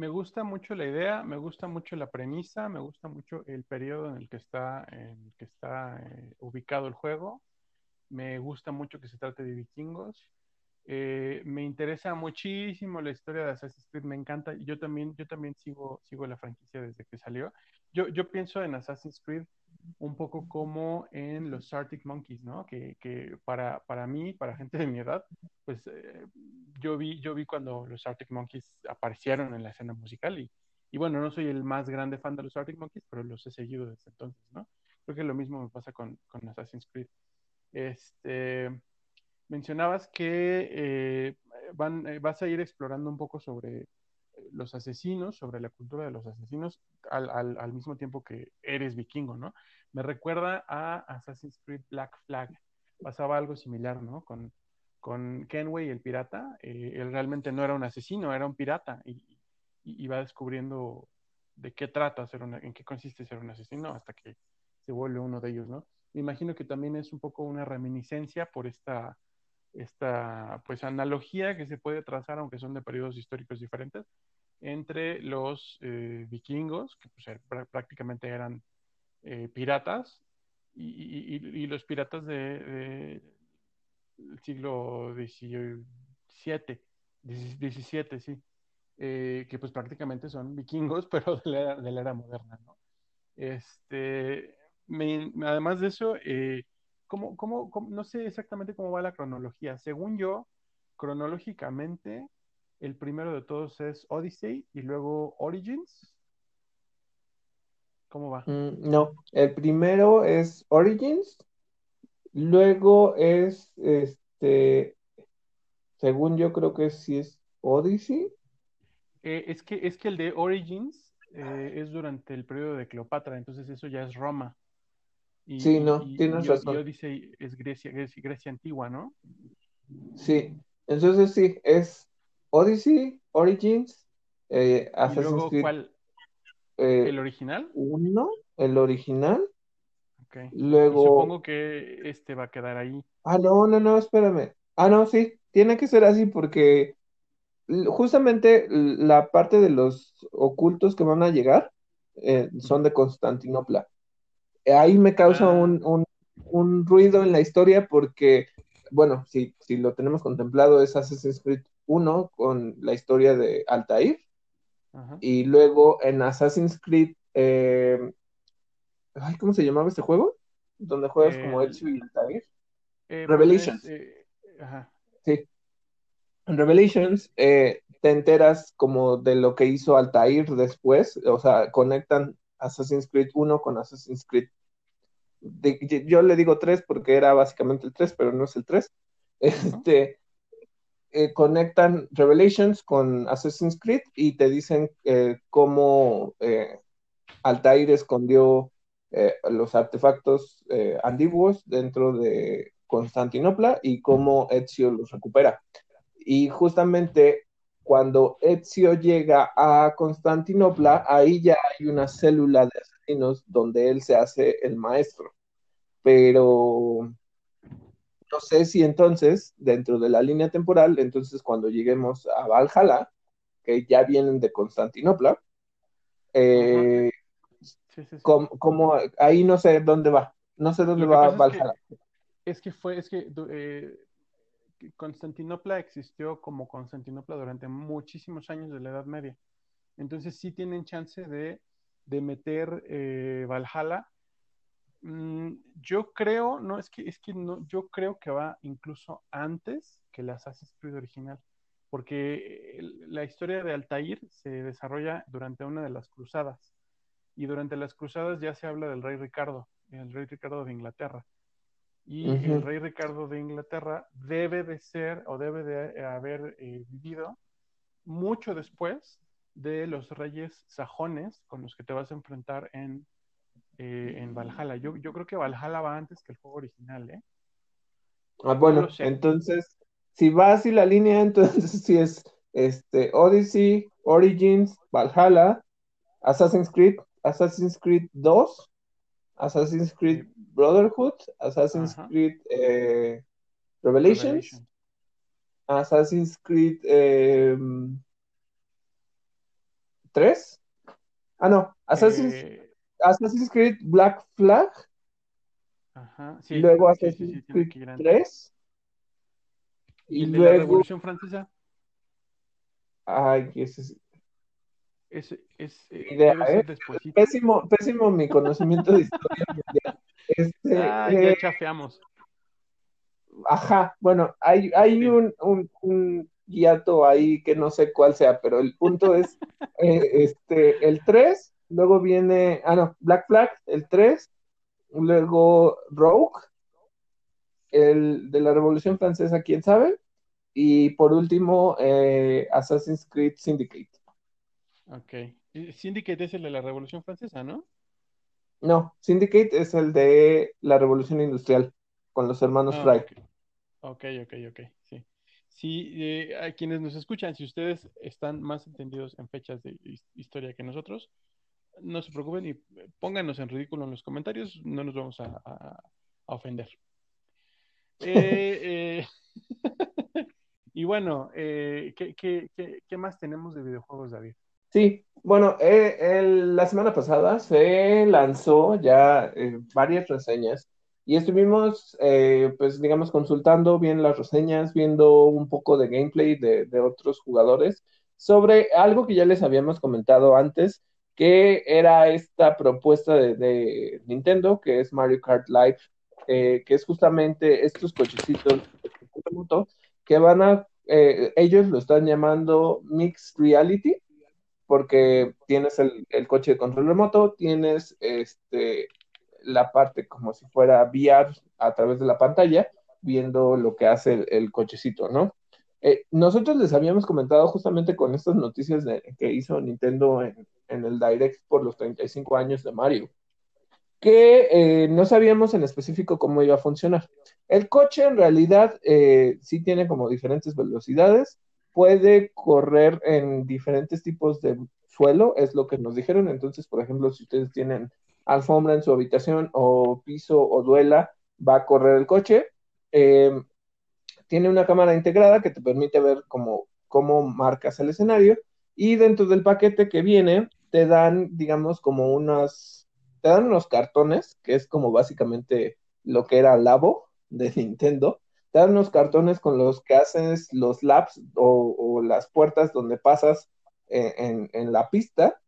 me gusta mucho la idea, me gusta mucho la premisa, me gusta mucho el periodo en el que está, en el que está eh, ubicado el juego. Me gusta mucho que se trate de vikingos. Eh, me interesa muchísimo la historia de Assassin's Creed, me encanta. Yo también, yo también sigo, sigo la franquicia desde que salió. Yo, yo pienso en Assassin's Creed un poco como en los Arctic Monkeys, ¿no? Que, que para, para, mí, para gente de mi edad, pues eh, yo, vi, yo vi cuando los Arctic Monkeys aparecieron en la escena musical y, y, bueno, no soy el más grande fan de los Arctic Monkeys, pero los he seguido desde entonces, ¿no? Creo que lo mismo me pasa con, con Assassin's Creed. Este, mencionabas que eh, van, eh, vas a ir explorando un poco sobre los asesinos, sobre la cultura de los asesinos, al, al, al, mismo tiempo que eres vikingo, ¿no? Me recuerda a Assassin's Creed Black Flag. Pasaba algo similar, ¿no? Con, con Kenway, el pirata. Eh, él realmente no era un asesino, era un pirata y, y, va descubriendo de qué trata ser una, en qué consiste ser un asesino hasta que se vuelve uno de ellos, ¿no? Me imagino que también es un poco una reminiscencia por esta esta pues analogía que se puede trazar, aunque son de periodos históricos diferentes, entre los eh, vikingos, que pues, er, prácticamente eran eh, piratas, y, los piratas del siglo XVII, XVII, sí, eh, que pues prácticamente son vikingos, pero de la, era moderna. Este, además de eso, ¿Cómo, cómo, no sé exactamente cómo va la cronología. Según yo, cronológicamente, el primero de todos es Odyssey y luego Origins. ¿Cómo va? Mm, no, el primero es Origins Luego es, este, según yo creo que sí es Odyssey. Eh, es que, es que el de Origins eh, es durante el periodo de Cleopatra, entonces eso ya es Roma. Y, Sí, no, y, tienes y, y razón. Odyssey es Grecia, Grecia, Grecia antigua, ¿no? Sí, entonces sí, es Odyssey, Origins, eh, Assassin's luego, Creed ¿cuál? eh, ¿El original? 1, el original. Ok. Y Luego, supongo que este va a quedar ahí. ah, no, no, no, espérame. Ah, no, sí, tiene que ser así porque justamente la parte de los ocultos que van a llegar eh, son de Constantinopla. Eh, Ahí me causa Ah, un, un- un ruido en la historia porque, bueno, si, si lo tenemos contemplado es Assassin's Creed 1 con la historia de Altair ajá. y luego en Assassin's Creed, eh, ay, ¿cómo se llamaba este juego? Donde juegas como El, Ezio y Altair. eh, bueno, es, Revelations, eh, ajá. sí. En Revelations eh, te enteras como de lo que hizo Altair después, o sea, conectan Assassin's Creed 1 con Assassin's Creed. de- yo le digo 3 porque era básicamente el 3, pero no es el 3. Ajá. Este, eh, conectan Revelations con Assassin's Creed y te dicen eh, cómo eh, Altair escondió los artefactos antiguos dentro de Constantinopla y cómo Ezio los recupera. Y justamente cuando Ezio llega a Constantinopla, ahí ya hay una célula de asesinos donde él se hace el maestro. Pero no sé si entonces, dentro de la línea temporal, entonces cuando lleguemos a Valhalla, que ya vienen de Constantinopla, eh, Sí, sí, sí. como, como, ahí no sé dónde va, no sé dónde va es Valhalla. que es que fue, es que eh, Constantinopla existió como Constantinopla durante muchísimos años de la Edad Media. Entonces sí tienen chance de, de meter eh, Valhalla. Mm, yo creo, no, es que, es que no, yo creo que va incluso antes que el Assassin's Creed original, porque el- la historia de Altair se desarrolla durante una de las cruzadas, y durante las cruzadas ya se habla del rey Ricardo, el rey Ricardo de Inglaterra. Y el rey Ricardo de Inglaterra debe de ser o debe de haber eh, vivido mucho después de los reyes sajones con los que te vas a enfrentar en, eh, en Valhalla. Yo, yo creo que Valhalla va antes que el juego original, ¿eh? Ah, bueno, entonces, si va así la línea, entonces sí es este, Odyssey, Origins, Valhalla, Assassin's Creed, Assassin's Creed 2, Assassin's Creed Brotherhood, Assassin's ajá, Creed eh, Revelations, Revelation. Assassin's Creed eh, 3. Ah, no, Assassin's, Eh, Assassin's Creed Black Flag, ajá, sí, luego sí, sí, Assassin's sí, tiene Creed que ir antes. 3, ¿Y de la luego, Revolución Francesa? ay, ese es Es, es. Pésimo, pésimo mi conocimiento de historia mundial. Ah, ya eh, chafeamos. ajá, bueno, hay, hay Sí. un, un, un hiato ahí que no sé cuál sea, pero el punto es, eh, este, el 3, luego viene, ah, no, Black Flag, el 3, luego Rogue, el de la Revolución Francesa, quién sabe, y por último, eh, Assassin's Creed Syndicate. Ok. Syndicate es el de la Revolución Francesa, ¿no? No, Syndicate es el de la Revolución Industrial, con los hermanos Ah, Fry. ok. Ok, ok. Sí. Sí, eh, a quienes nos escuchan, si ustedes están más entendidos en fechas de his- historia que nosotros, no se preocupen y pónganos en ridículo en los comentarios, no nos vamos a, a- a ofender. Eh, eh, y bueno, eh, ¿qué, qué- qué- qué más tenemos de videojuegos, David? Sí, bueno, eh, el- la semana pasada se lanzó ya varias reseñas y estuvimos, eh, pues digamos, consultando bien las reseñas, viendo un poco de gameplay de, de otros jugadores sobre algo que ya les habíamos comentado antes, que era esta propuesta de, de Nintendo, que es Mario Kart Live, eh, que es justamente estos cochecitos que van a, eh, ellos lo están llamando Mixed Reality porque tienes el, el coche de control remoto, tienes este, la parte como si fuera VR a través de la pantalla viendo lo que hace el, cochecito, ¿no? Eh, nosotros les habíamos comentado justamente con estas noticias de, que hizo Nintendo en, en, el Direct por los 35 años de Mario, que eh, no sabíamos en específico cómo iba a funcionar. El coche en realidad eh, sí tiene como diferentes velocidades, puede correr en diferentes tipos de suelo, es lo que nos dijeron. Entonces, por ejemplo, si ustedes tienen alfombra en su habitación o piso o duela, va a correr el coche. Em, tiene una cámara integrada que te permite ver cómo, marcas el escenario y dentro del paquete que viene te dan, digamos, como unas, te dan unos cartones, que es como básicamente lo que era Labo de Nintendo, te dan unos cartones con los que haces los laps o, las puertas donde pasas eh, en, la pista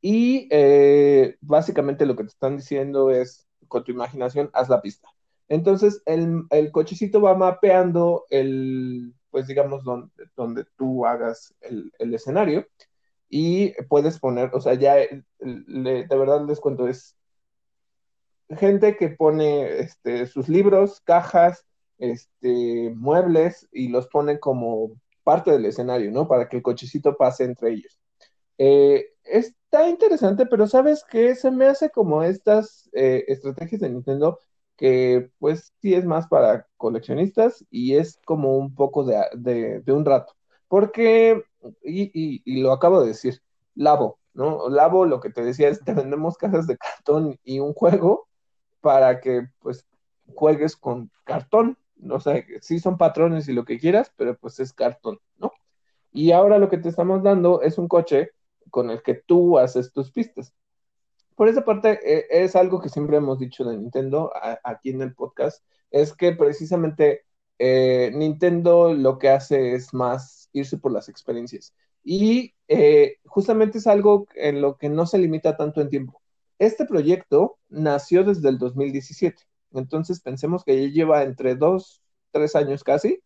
y eh, básicamente lo que te están diciendo es, con tu imaginación, haz la pista. Entonces, el, cochecito va mapeando el, pues digamos, donde, tú hagas el, escenario y puedes poner, o sea, ya de verdad les cuento, es gente que pone este, sus libros, cajas, este, muebles y los pone como parte del escenario, ¿no? Para que el cochecito pase entre ellos. Eh, está interesante, pero ¿sabes qué? Se me hace como estas eh, estrategias de Nintendo que pues sí es más para coleccionistas y es como un poco de, un rato. Porque, y, y, lo acabo de decir, Labo, ¿no? Labo lo que te decía es, te vendemos cajas de cartón y un juego para que pues juegues con cartón. O sea, sí son patrones y lo que quieras, pero pues es cartón, ¿no? Y ahora lo que te estamos dando es un coche con el que tú haces tus pistas por esa parte eh, es algo que siempre hemos dicho de Nintendo aquí en el podcast, es que precisamente eh, Nintendo lo que hace es más irse por las experiencias. Y eh, justamente es algo en lo que no se limita tanto en tiempo. Este proyecto nació desde el 2017, entonces pensemos que lleva entre dos, tres años casi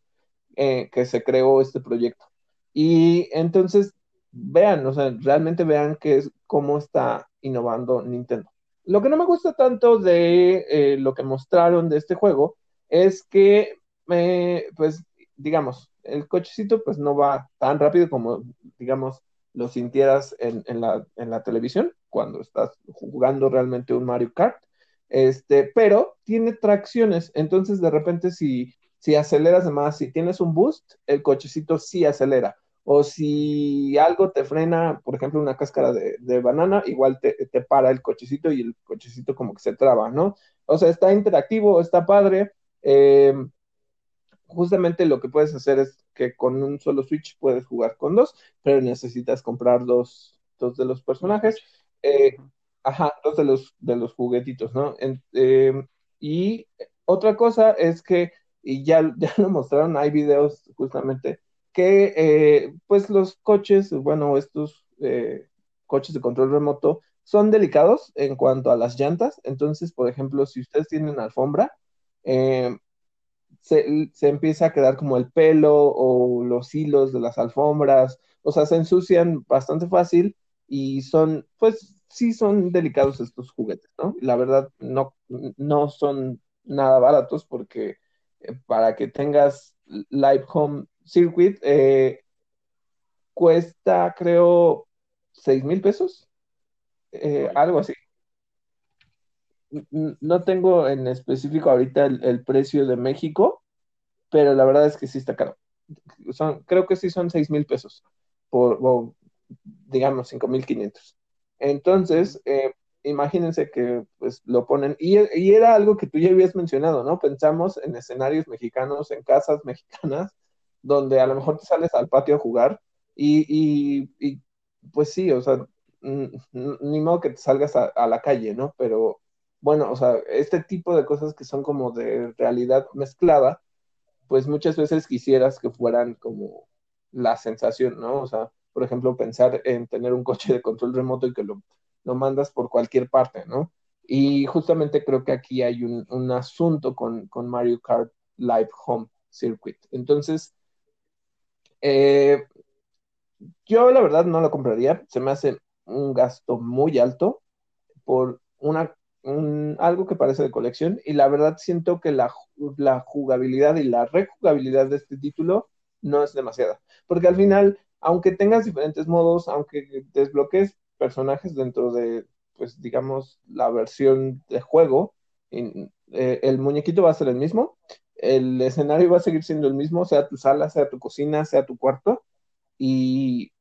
que se creó este proyecto. Y entonces vean, o sea, realmente vean que es, cómo está innovando Nintendo. Lo que no me gusta tanto de eh, lo que mostraron de este juego es que, eh, pues, digamos, el cochecito pues no va tan rápido como, digamos, lo sintieras en, la, televisión cuando estás jugando realmente un Mario Kart. Este, pero tiene tracciones, entonces de repente si, si aceleras más, si tienes un boost, el cochecito sí acelera o si algo te frena, por ejemplo, una cáscara de, banana, igual te, para el cochecito y el cochecito como que se traba, ¿no? O sea, está interactivo, está padre. Eh, justamente lo que puedes hacer es que con un solo Switch puedes jugar con dos, pero necesitas comprar dos, dos de los personajes. Eh, ajá, dos de los, de los juguetitos, ¿no? Eh, y otra cosa es que, y ya, ya lo mostraron, hay videos justamente que eh, pues los coches, bueno, estos eh, coches de control remoto son delicados en cuanto a las llantas. Entonces, por ejemplo, si ustedes tienen alfombra, eh, se, empieza a quedar como el pelo o los hilos de las alfombras, o sea, se ensucian bastante fácil y son, pues sí son delicados estos juguetes, ¿no? La verdad, no, no son nada baratos porque para que tengas Live Home Circuit eh, cuesta, creo, seis mil pesos, eh, algo así. No tengo en específico ahorita el, precio de México, pero la verdad es que sí está caro. Son, creo que sí son seis mil pesos, por, digamos, cinco mil quinientos. Entonces, eh, imagínense que pues lo ponen, y, y, era algo que tú ya habías mencionado, ¿no? Pensamos en escenarios mexicanos, en casas mexicanas, donde a lo mejor te sales al patio a jugar y, pues sí, o sea, ni modo que te salgas a, la calle, ¿no? Pero bueno, o sea, este tipo de cosas que son como de realidad mezclada, pues muchas veces quisieras que fueran como la sensación, ¿no? O sea, por ejemplo, pensar en tener un coche de control remoto y que lo, lo mandas por cualquier parte, ¿no? Y justamente creo que aquí hay un, un asunto con, con Mario Kart Live Home Circuit. Entonces, eh, yo la verdad no lo compraría, se me hace un gasto muy alto por una, algo que parece de colección. Y la verdad siento que la, jugabilidad y la rejugabilidad de este título no es demasiada, porque al final, aunque tengas diferentes modos, aunque desbloques personajes dentro de, pues digamos, la versión de juego, eh, el muñequito va a ser el mismo, el escenario va a seguir siendo el mismo, sea tu sala, sea tu cocina, sea tu cuarto, y,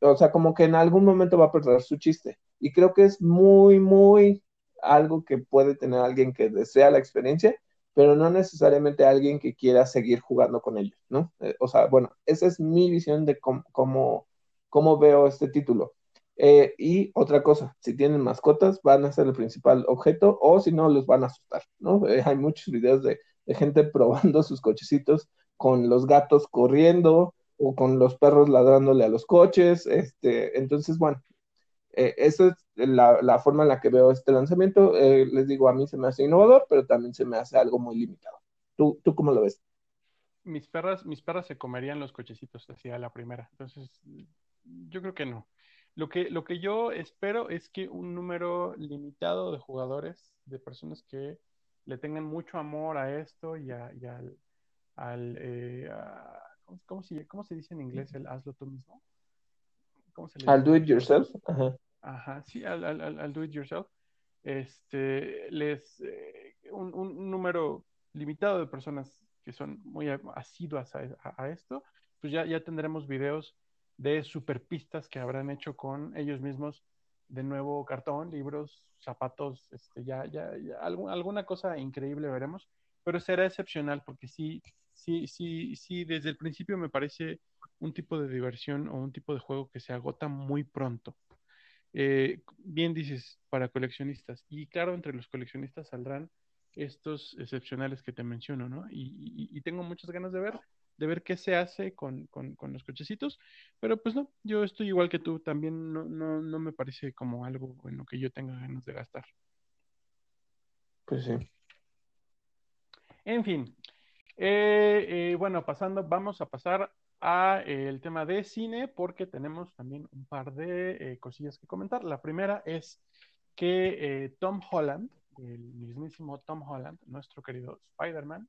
o sea, como que en algún momento va a perder su chiste. Y creo que es muy, muy algo que puede tener alguien que desea la experiencia, pero no necesariamente alguien que quiera seguir jugando con ellos, ¿no? Eh, o sea, bueno, esa es mi visión de cómo, cómo, veo este título. Eh, y otra cosa, si tienen mascotas, van a ser el principal objeto o si no, los van a asustar, ¿no? Eh, hay muchos videos de, de, gente probando sus cochecitos con los gatos corriendo o con los perros ladrándole a los coches, este, entonces, bueno, eh, esa es la, forma en la que veo este lanzamiento. Eh, les digo, a mí se me hace innovador, pero también se me hace algo muy limitado. ¿Tú, tú cómo lo ves? Mis perras, mis perras se comerían los cochecitos, decía la primera. Entonces, yo creo que no. Lo que, lo que yo espero es que un número limitado de jugadores, de personas que le tengan mucho amor a esto y, al, eh, ¿cómo, se, ¿cómo, se, dice en inglés el hazlo tú mismo? al do it yourself. Ajá, sí, al, al, do it yourself. Este, les, eh, un, número limitado de personas que son muy asiduas a, esto, pues ya, ya tendremos videos de superpistas que habrán hecho con ellos mismos de nuevo cartón, libros, zapatos, este, ya, ya, alguna cosa increíble veremos, pero será excepcional porque sí, sí, sí, sí, desde el principio me parece un tipo de diversión o un tipo de juego que se agota muy pronto. Eh, bien dices, para coleccionistas. Y claro, entre los coleccionistas saldrán estos excepcionales que te menciono, ¿no? Y, tengo muchas ganas de ver, de ver qué se hace con, los cochecitos, pero pues no, yo estoy igual que tú, también no, no, me parece como algo en lo que yo tenga ganas de gastar. Pues sí. En fin, eh, eh, bueno, pasando, vamos a pasar a eh, el tema de cine porque tenemos también un par de cosillas que comentar. La primera es que Tom Holland, el mismísimo Tom Holland, nuestro querido Spider-Man,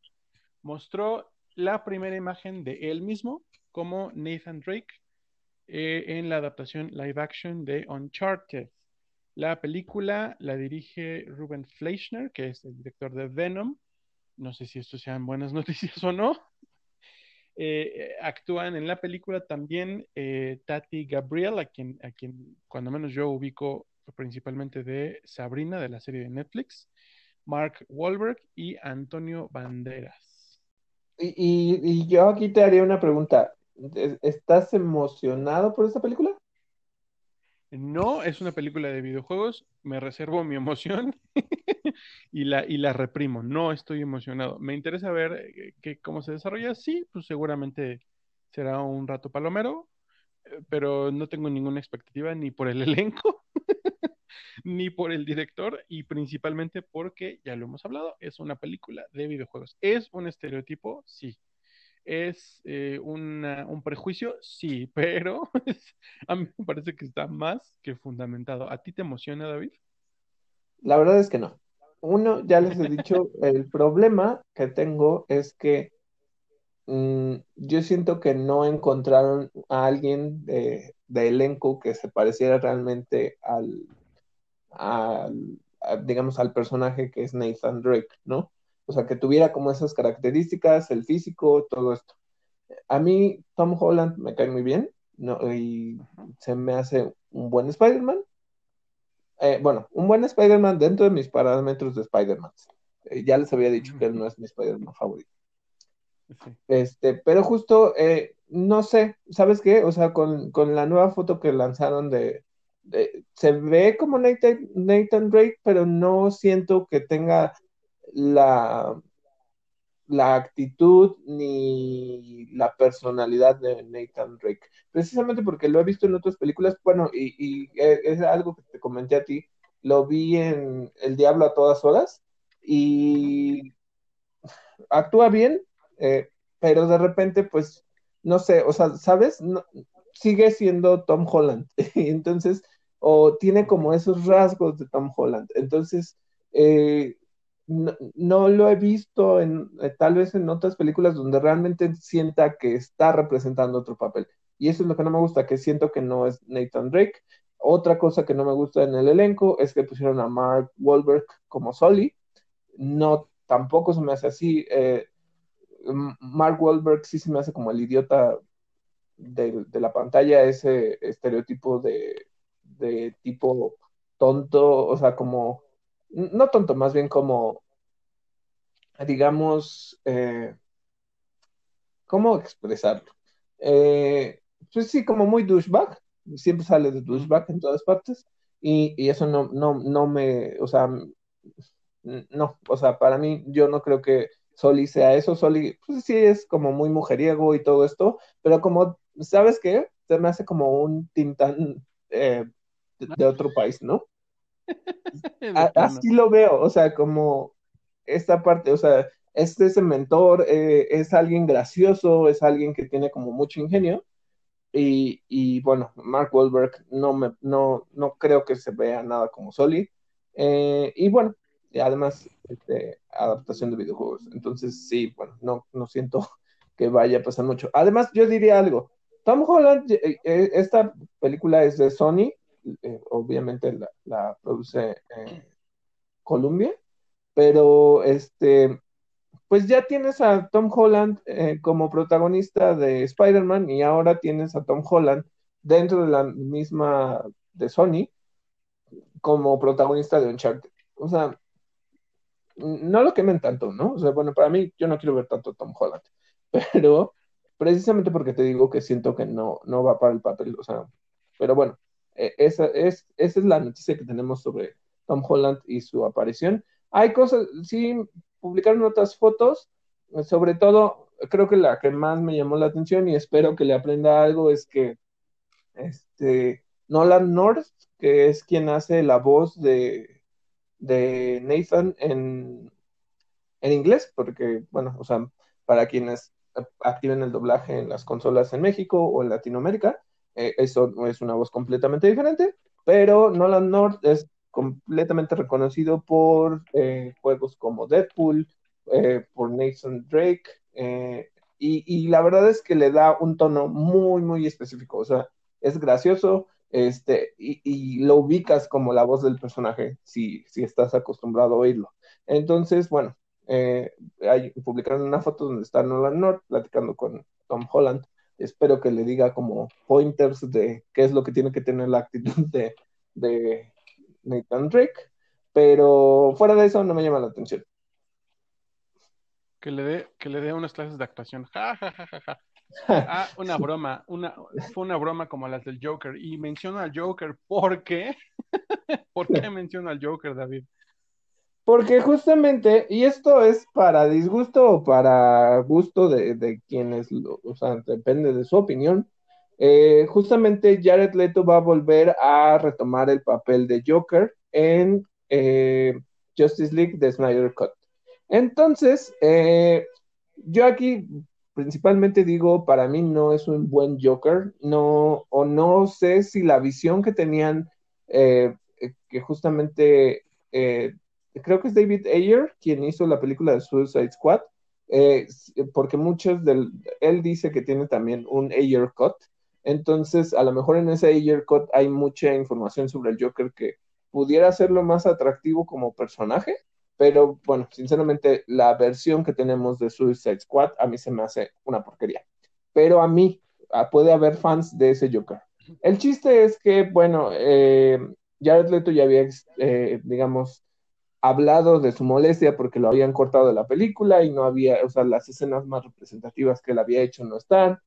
mostró la primera imagen de él mismo como Nathan Drake en la adaptación live action de Uncharted. La película la dirige Ruben Fleischner, que es el director de Venom. No sé si esto sean buenas noticias o no, eh, actúan en la película también eh, Tati Gabriel, a quien, a quien cuando menos yo ubico principalmente de Sabrina, de la serie de Netflix, Mark Wahlberg y Antonio Banderas. Y, yo aquí te haría una pregunta. ¿Estás emocionado por esta película? No, es una película de videojuegos, me reservo mi emoción y, la, y la reprimo. No estoy emocionado. Me interesa ver eh, cómo se desarrolla. Sí, pues seguramente será un rato palomero, eh, pero no tengo ninguna expectativa ni por el elenco, ni por el director, y principalmente porque, ya lo hemos hablado, es una película de videojuegos. ¿Es un estereotipo? Sí. ¿Es eh, un prejuicio? Sí, pero a mí me parece que está más que fundamentado. ¿A ti te emociona, David? La verdad es que no. Uno, ya les he dicho, el problema que tengo es que mm, yo siento que no encontraron a alguien de, elenco que se pareciera realmente al, digamos, al personaje que es Nathan Drake, ¿no? O sea, que tuviera como esas características, el físico, todo esto. A mí Tom Holland me cae muy bien, ¿no? Y se me hace un buen Spider-Man, eh, bueno, un buen Spider-Man dentro de mis parámetros de Spider-Man. Eh, ya les había dicho que él no es mi Spider-Man favorito. Este, pero justo, eh, no sé, ¿sabes qué? O sea, con, la nueva foto que lanzaron de, se ve como Nathan, Nathan, Drake, pero no siento que tenga la, la actitud ni la personalidad de Nathan Drake. Precisamente porque lo he visto en otras películas, bueno, y, es algo que te comenté a ti, lo vi en El Diablo a todas horas y actúa bien, eh, pero de repente, pues, no sé, o sea, ¿sabes? sigue siendo Tom Holland, entonces, o tiene como esos rasgos de Tom Holland, entonces eh, no, lo he visto en, eh, tal vez en otras películas donde realmente sienta que está representando otro papel. Y eso es lo que no me gusta, que siento que no es Nathan Drake. Otra cosa que no me gusta en el elenco es que pusieron a Mark Wahlberg como Sully. No, tampoco se me hace así. Eh, Mark Wahlberg sí se me hace como el idiota de, la pantalla, ese estereotipo de, de tipo tonto, o sea, como no tonto, más bien como, digamos, eh, ¿cómo expresarlo? Eh, pues sí, como muy douchebag, siempre sale de douchebag en todas partes, y, eso no, no, no me, o sea, no, o sea, para mí yo no creo que Soli sea eso, Soli, pues sí es como muy mujeriego y todo esto, pero como, ¿sabes qué? Se me hace como un tintán eh, de otro país, ¿no? así lo veo, o sea, como esta parte, o sea, este es ese mentor, eh, es alguien gracioso, es alguien que tiene como mucho ingenio. Y, bueno, Mark Wahlberg no, me, no, no creo que se vea nada como Soli. Eh, y bueno, además, este, adaptación de videojuegos. Entonces, sí, bueno, no, no siento que vaya a pasar mucho. Además, yo diría algo. Tom Holland, eh, esta película es de Sony, eh, obviamente la, produce eh, Columbia, pero este, pues ya tienes a Tom Holland eh, como protagonista de Spider-Man y ahora tienes a Tom Holland dentro de la misma de Sony como protagonista de Uncharted. O sea, no lo quemen tanto, ¿no? O sea, bueno, para mí yo no quiero ver tanto a Tom Holland, pero precisamente porque te digo que siento que no, no va para el papel, o sea, pero bueno, esa, es, esa es la noticia que tenemos sobre Tom Holland y su aparición. Hay cosas, sí, publicaron otras fotos, sobre todo, creo que la que más me llamó la atención y espero que le aprenda algo es que este, Nolan North, que es quien hace la voz de, de Nathan en, en inglés, porque, bueno, o sea, para quienes activen el doblaje en las consolas en México o en Latinoamérica, eh, eso es una voz completamente diferente, pero Nolan North es completamente reconocido por eh, juegos como Deadpool, eh, por Nathan Drake, y, la verdad es que le da un tono muy, muy específico, o sea, es gracioso, este, y, lo ubicas como la voz del personaje si, si estás acostumbrado a oírlo. Entonces, bueno, hay, publicaron una foto donde está Nolan North platicando con Tom Holland espero que le diga como pointers de qué es lo que tiene que tener la actitud de, de Nathan Drake, pero fuera de eso no me llama la atención. Que le dé, que le dé unas clases de actuación. Ja, ja, ja, ja, Ah, una broma, una, fue una broma como las del Joker. Y menciona al Joker, ¿por qué? ¿Por qué menciona al Joker, David? Porque justamente, y esto es para disgusto o para gusto de, quienes, o sea, depende de su opinión, eh, justamente Jared Leto va a volver a retomar el papel de Joker en eh, Justice League de Snyder Cut. Entonces, eh, yo aquí principalmente digo, para mí no es un buen Joker, no, o no sé si la visión que tenían, que justamente creo que es David Ayer quien hizo la película de Suicide Squad, eh, porque muchos del, él dice que tiene también un Ayer cut, entonces a lo mejor en ese Ayer cut hay mucha información sobre el Joker que pudiera hacerlo más atractivo como personaje, pero bueno, sinceramente la versión que tenemos de Suicide Squad a mí se me hace una porquería, pero a mí puede haber fans de ese Joker. El chiste es que, bueno, eh, Jared Leto ya había, eh, digamos, hablado de su molestia porque lo habían cortado de la película y no había, o sea, las escenas más representativas que él había hecho no están.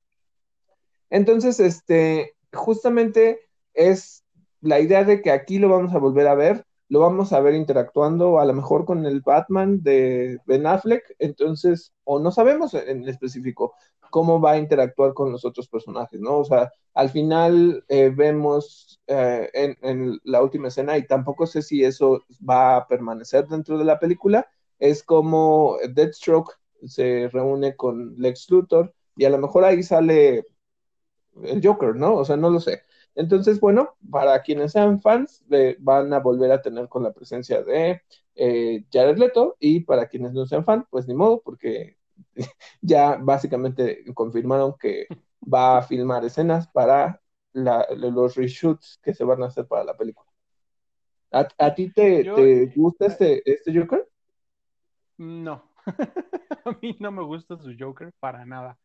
Entonces, este, justamente es la idea de que aquí lo vamos a volver a ver, lo vamos a ver interactuando a lo mejor con el Batman de Ben Affleck, entonces, o no sabemos en específico, cómo va a interactuar con los otros personajes, ¿no? O sea, al final eh, vemos eh, en, la última escena, y tampoco sé si eso va a permanecer dentro de la película, es como Deathstroke se reúne con Lex Luthor y a lo mejor ahí sale el Joker, ¿no? O sea, no lo sé. Entonces, bueno, para quienes sean fans, van a volver a tener con la presencia de eh, Jared Leto y para quienes no sean fan, pues ni modo, porque ya básicamente confirmaron que va a filmar escenas para los reshoots que se van a hacer para la película. ¿A, ti te, gusta este, este Joker? No, a mí no me gusta su Joker para nada.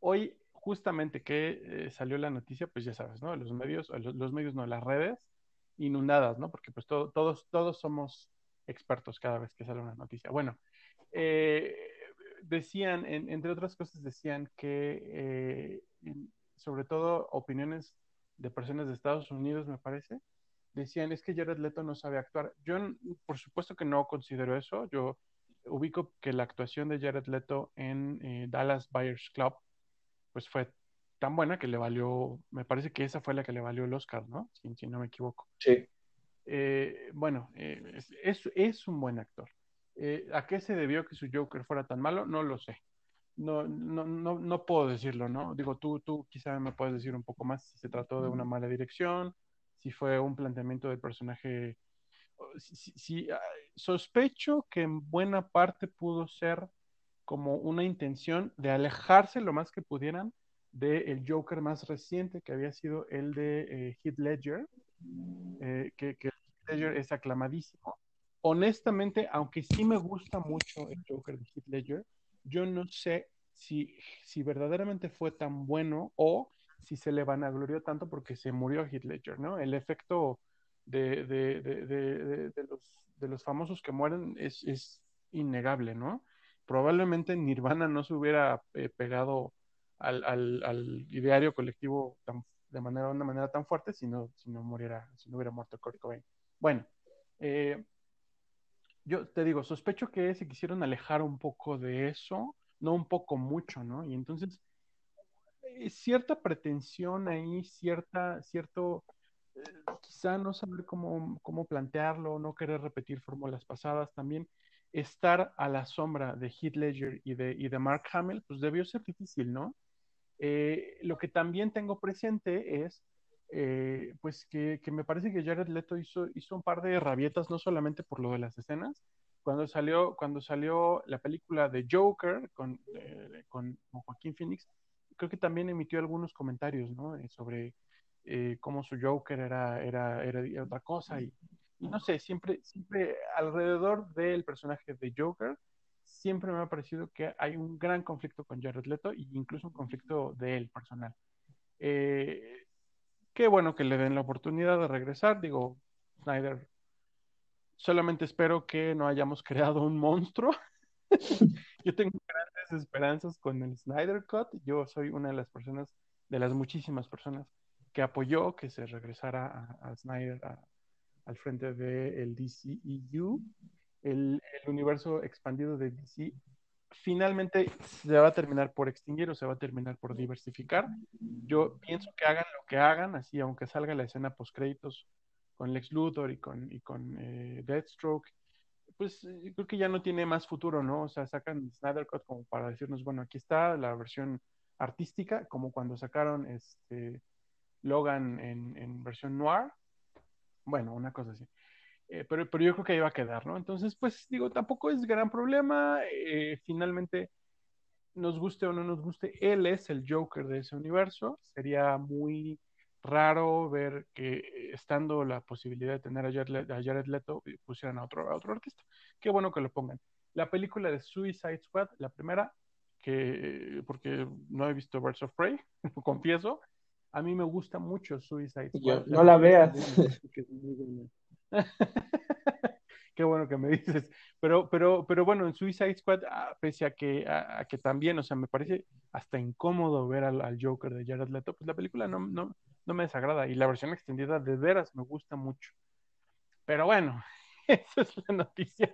Hoy, justamente que eh, salió la noticia, pues ya sabes, ¿no? Los medios, los, medios no, las redes inundadas, ¿no? Porque pues todos, todos somos expertos cada vez que sale una noticia. Bueno, eh, decían, entre otras cosas, decían que, eh, sobre todo opiniones de personas de Estados Unidos, me parece, decían es que Jared Leto no sabe actuar. Yo, por supuesto que no considero eso. Yo ubico que la actuación de Jared Leto en eh, Dallas Buyers Club, pues fue tan buena que le valió, me parece que esa fue la que le valió el Oscar, ¿no? Si, no me equivoco. Sí. Eh, bueno, eh, es, es, un buen actor. ¿A qué se debió que su Joker fuera tan malo? No lo sé. No, no, no, no puedo decirlo, ¿no? Digo, tú, tú quizá me puedes decir un poco más si se trató de una mala dirección, si fue un planteamiento del personaje. Si, ah, sospecho que en buena parte pudo ser como una intención de alejarse lo más que pudieran del Joker más reciente, que había sido el de eh, Heath Ledger, eh, que, que Heath Ledger es aclamadísimo. Honestamente, aunque sí me gusta mucho el Joker de Heath Ledger, yo no sé si, si verdaderamente fue tan bueno o si se le vanaglorió tanto porque se murió Heath Ledger, ¿no? El efecto de, de, de, de los, los, famosos que mueren es, es, innegable, ¿no? Probablemente Nirvana no se hubiera eh, pegado al, al, al, ideario colectivo de manera, una manera tan fuerte si no, si muriera, si no hubiera muerto Kurt Cobain. Bueno, eh, yo te digo, sospecho que se quisieron alejar un poco de eso, no un poco mucho, ¿no? Y entonces eh, cierta pretensión ahí, cierta, cierto, eh, quizá no saber cómo, cómo plantearlo, no querer repetir fórmulas pasadas, también estar a la sombra de Heath Ledger y de, y de Mark Hamill, pues debió ser difícil, ¿no? Eh, lo que también tengo presente es, pues que, que, me parece que Jared Leto hizo, hizo un par de rabietas, no solamente por lo de las escenas, cuando salió, cuando salió la película de Joker con, con Joaquín Phoenix, creo que también emitió algunos comentarios, ¿no? Eh, sobre eh, cómo su Joker era, era, era otra cosa y, no sé, siempre, siempre alrededor del personaje de Joker, siempre me ha parecido que hay un gran conflicto con Jared Leto e incluso un conflicto de él personal. Eh, qué bueno que le den la oportunidad de regresar, digo, Snyder, solamente espero que no hayamos creado un monstruo. Yo tengo esperanzas con el Snyder Cut. Yo soy una de las personas, de las muchísimas personas que apoyó que se regresara a, Snyder al frente del de DCEU. El, el universo expandido de DC finalmente se va a terminar por extinguir o se va a terminar por diversificar. Yo pienso que hagan lo que hagan, así aunque salga la escena post créditos con Lex Luthor y con, y con eh, Deathstroke pues eh, creo que ya no tiene más futuro, ¿no? O sea, sacan Snyder Cut como para decirnos, bueno, aquí está la versión artística, como cuando sacaron este Logan en, versión noir. Bueno, una cosa así. Eh, pero, pero yo creo que ahí va a quedar, ¿no? Entonces, pues digo, tampoco es gran problema. Eh, finalmente, nos guste o no nos guste, él es el Joker de ese universo. Sería muy raro ver que estando la posibilidad de tener a Jared, Leto, eh, pusieran a otro, otro artista. Qué bueno que lo pongan. La película de Suicide Squad, la primera, que porque no he visto Birds of Prey, confieso, a mí me gusta mucho Suicide Squad. no la veas. Qué bueno que me dices. Pero, pero, pero bueno, en Suicide Squad, ah, pese a que, a, que también, o sea, me parece hasta incómodo ver al, al, Joker de Jared Leto, pues la película no, no, no me desagrada. Y la versión extendida de veras me gusta mucho. Pero bueno, esa es la noticia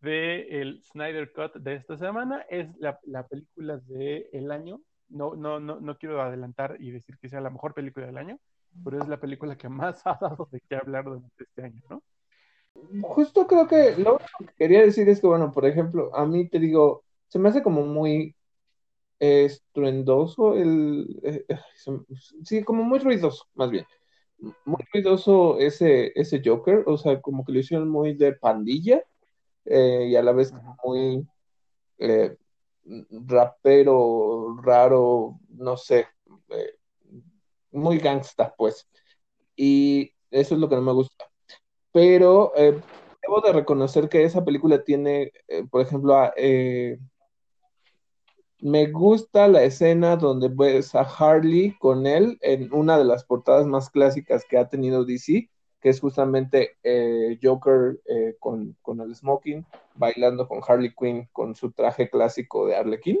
del Snyder Cut de esta semana. Es la, película del año. No, no, no, no quiero adelantar y decir que sea la mejor película del año, pero es la película que más ha dado de qué hablar durante este año, ¿no? Justo creo que lo que quería decir es que, bueno, por ejemplo, a mí te digo, se me hace como muy estruendoso, el, eh, eh, sí, como muy ruidoso, más bien. muy ruidoso ese, ese Joker, o sea, como que lo hicieron muy de pandilla eh, y a la vez muy eh, rapero, raro, no sé, eh, muy gangsta, pues. Y eso es lo que no me gusta. Pero debo de reconocer que esa película tiene, por ejemplo, a, me gusta la escena donde ves a Harley con él en una de las portadas más clásicas que ha tenido DC, que es justamente eh, Joker eh, con, el smoking, bailando con Harley Quinn con su traje clásico de Arlequín.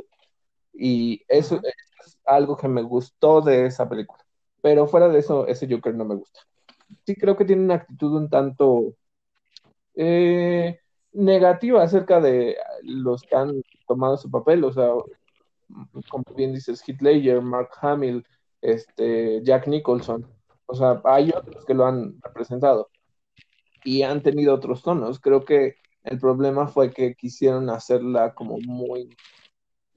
Y eso es algo que me gustó de esa película. Pero fuera de eso, ese Joker no me gusta. Sí creo que tiene una actitud un tanto eh, negativa acerca de los que han tomado su papel. O sea, como bien dices, Heath Ledger, Mark Hamill, este, Jack Nicholson. O sea, hay otros que lo han representado y han tenido otros tonos. Creo que el problema fue que quisieron hacerla como muy,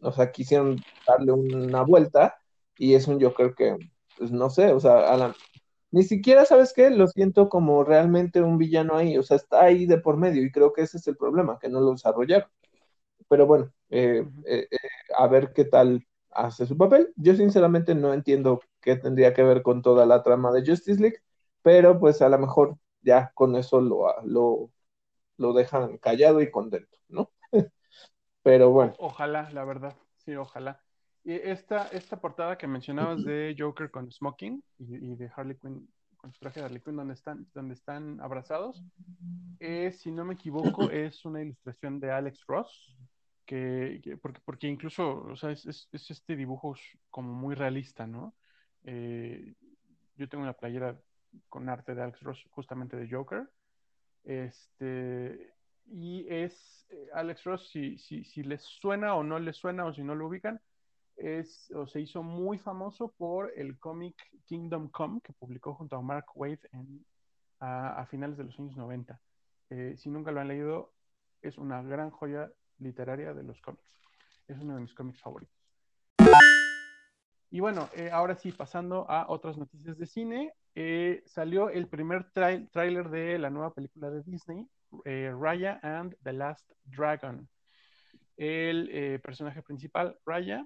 o sea, quisieron darle una vuelta y es un Joker que, pues no sé, o sea, Alan, ni siquiera, ¿sabes qué? Lo siento como realmente un villano ahí, o sea, está ahí de por medio y creo que ese es el problema, que no lo desarrollaron. Pero bueno, eh, eh, eh, a ver qué tal hace su papel. Yo sinceramente no entiendo qué tendría que ver con toda la trama de Justice League, pero pues a lo mejor ya con eso lo, lo, lo dejan callado y contento, ¿no? pero bueno. ojalá, la verdad, sí, ojalá. Y esta, esta portada que mencionabas de Joker con Smoking y, de Harley Quinn con su traje de Harley Quinn donde están, donde están abrazados, si no me equivoco, es una ilustración de Alex Ross, que, porque, porque, incluso, o sea, es, es, este dibujo como muy realista, ¿no? Eh, yo tengo una playera con arte de Alex Ross, justamente de Joker. Este, y es eh, Alex Ross, si, si, si les suena o no les suena o si no lo ubican, es, o se hizo muy famoso por el cómic Kingdom Come que publicó junto a Mark Waid en, a, finales de los años 90. Eh, si nunca lo han leído, es una gran joya literaria de los cómics. Es uno de mis cómics favoritos. Y bueno, eh, ahora sí, pasando a otras noticias de cine, eh, salió el primer tráiler de la nueva película de Disney, eh, Raya and the Last Dragon. El personaje principal, Raya,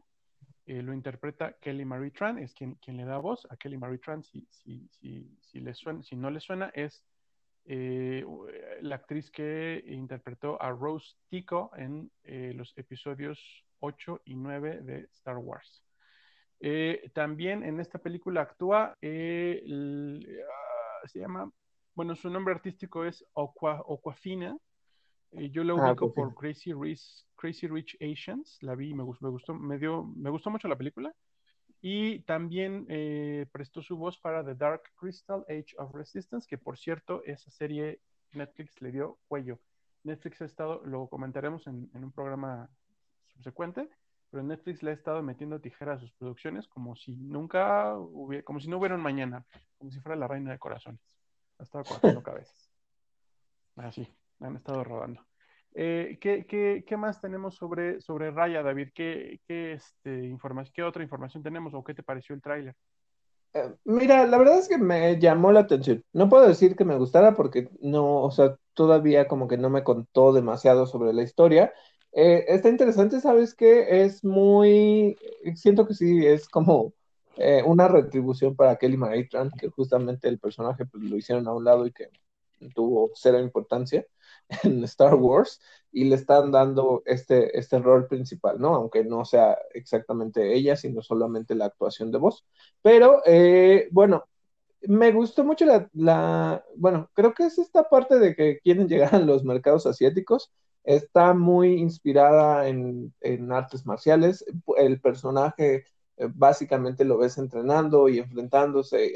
lo interpreta Kelly Marie Tran, es quien, quien, le da voz a Kelly Marie Tran. Si, si, si, si, si no le suena, es la actriz que interpretó a Rose Tico en los episodios 8 y 9 de Star Wars. Eh, también en esta película actúa, ah, se llama, bueno, su nombre artístico es Oquafina. yo la ah, ubico por Crazy Rich, Crazy Rich Asians, la vi y me, me gustó, me, dio, me gustó mucho la película. Y también eh, prestó su voz para The Dark Crystal Age of Resistance, que por cierto, esa serie Netflix le dio cuello. Netflix ha estado, lo comentaremos en, un programa subsecuente, pero Netflix le ha estado metiendo tijera a sus producciones como si nunca hubiera, como si no hubiera un mañana, como si fuera la reina de corazones. Ha estado cortando cabezas. Así, han estado rodando. Eh, ¿qué, más tenemos sobre, sobre Raya, David? ¿Qué, qué, este, información, ¿Qué otra información tenemos o qué te pareció el tráiler? Eh, mira, la verdad es que me llamó la atención. No puedo decir que me gustara porque no, o sea, todavía como que no me contó demasiado sobre la historia. Eh, está interesante, ¿sabes qué? Es muy, siento que sí, es como una retribución para Kelly Maritran, que justamente el personaje pues, lo hicieron a un lado y que tuvo cero importancia en Star Wars y le están dando este, este rol principal, ¿no? Aunque no sea exactamente ella, sino solamente la actuación de voz. Pero, eh, bueno, me gustó mucho la, bueno, creo que es esta parte de que quieren llegar a los mercados asiáticos. Está muy inspirada en, artes marciales. El personaje eh, básicamente lo ves entrenando y enfrentándose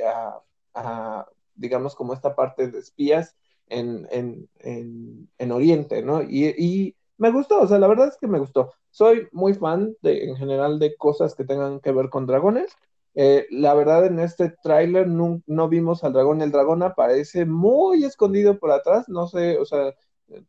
a, digamos, como esta parte de espías en, en, Oriente, ¿no? Y, me gustó, o sea, la verdad es que me gustó. Soy muy fan de, en general de cosas que tengan que ver con dragones. Eh, la verdad, en este tráiler no, vimos al dragón. El dragón aparece muy escondido por atrás. No sé, o sea,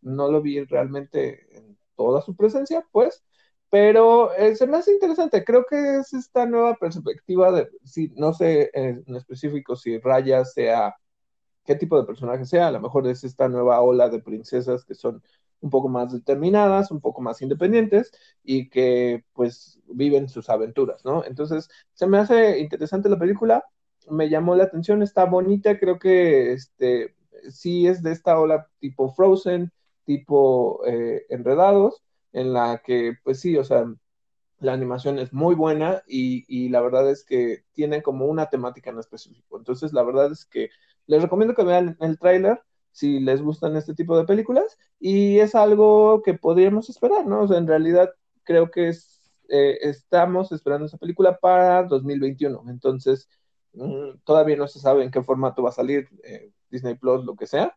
no lo vi realmente en toda su presencia, pues. pero eh, se me hace interesante. Creo que es esta nueva perspectiva de, si, no sé en específico si Raya sea, qué tipo de personaje sea, a lo mejor es esta nueva ola de princesas que son un poco más determinadas, un poco más independientes y que pues viven sus aventuras, ¿no? Entonces, se me hace interesante la película, me llamó la atención, está bonita, creo que este sí es de esta ola tipo Frozen, tipo eh, Enredados, en la que pues sí, o sea, la animación es muy buena y, y, la verdad es que tiene como una temática en específico. Entonces, la verdad es que les recomiendo que vean el tráiler si les gustan este tipo de películas y es algo que podríamos esperar, ¿no? O sea, en realidad creo que eh, estamos esperando esa película para 2021, entonces mm, todavía no se sabe en qué formato va a salir eh, Disney Plus, lo que sea,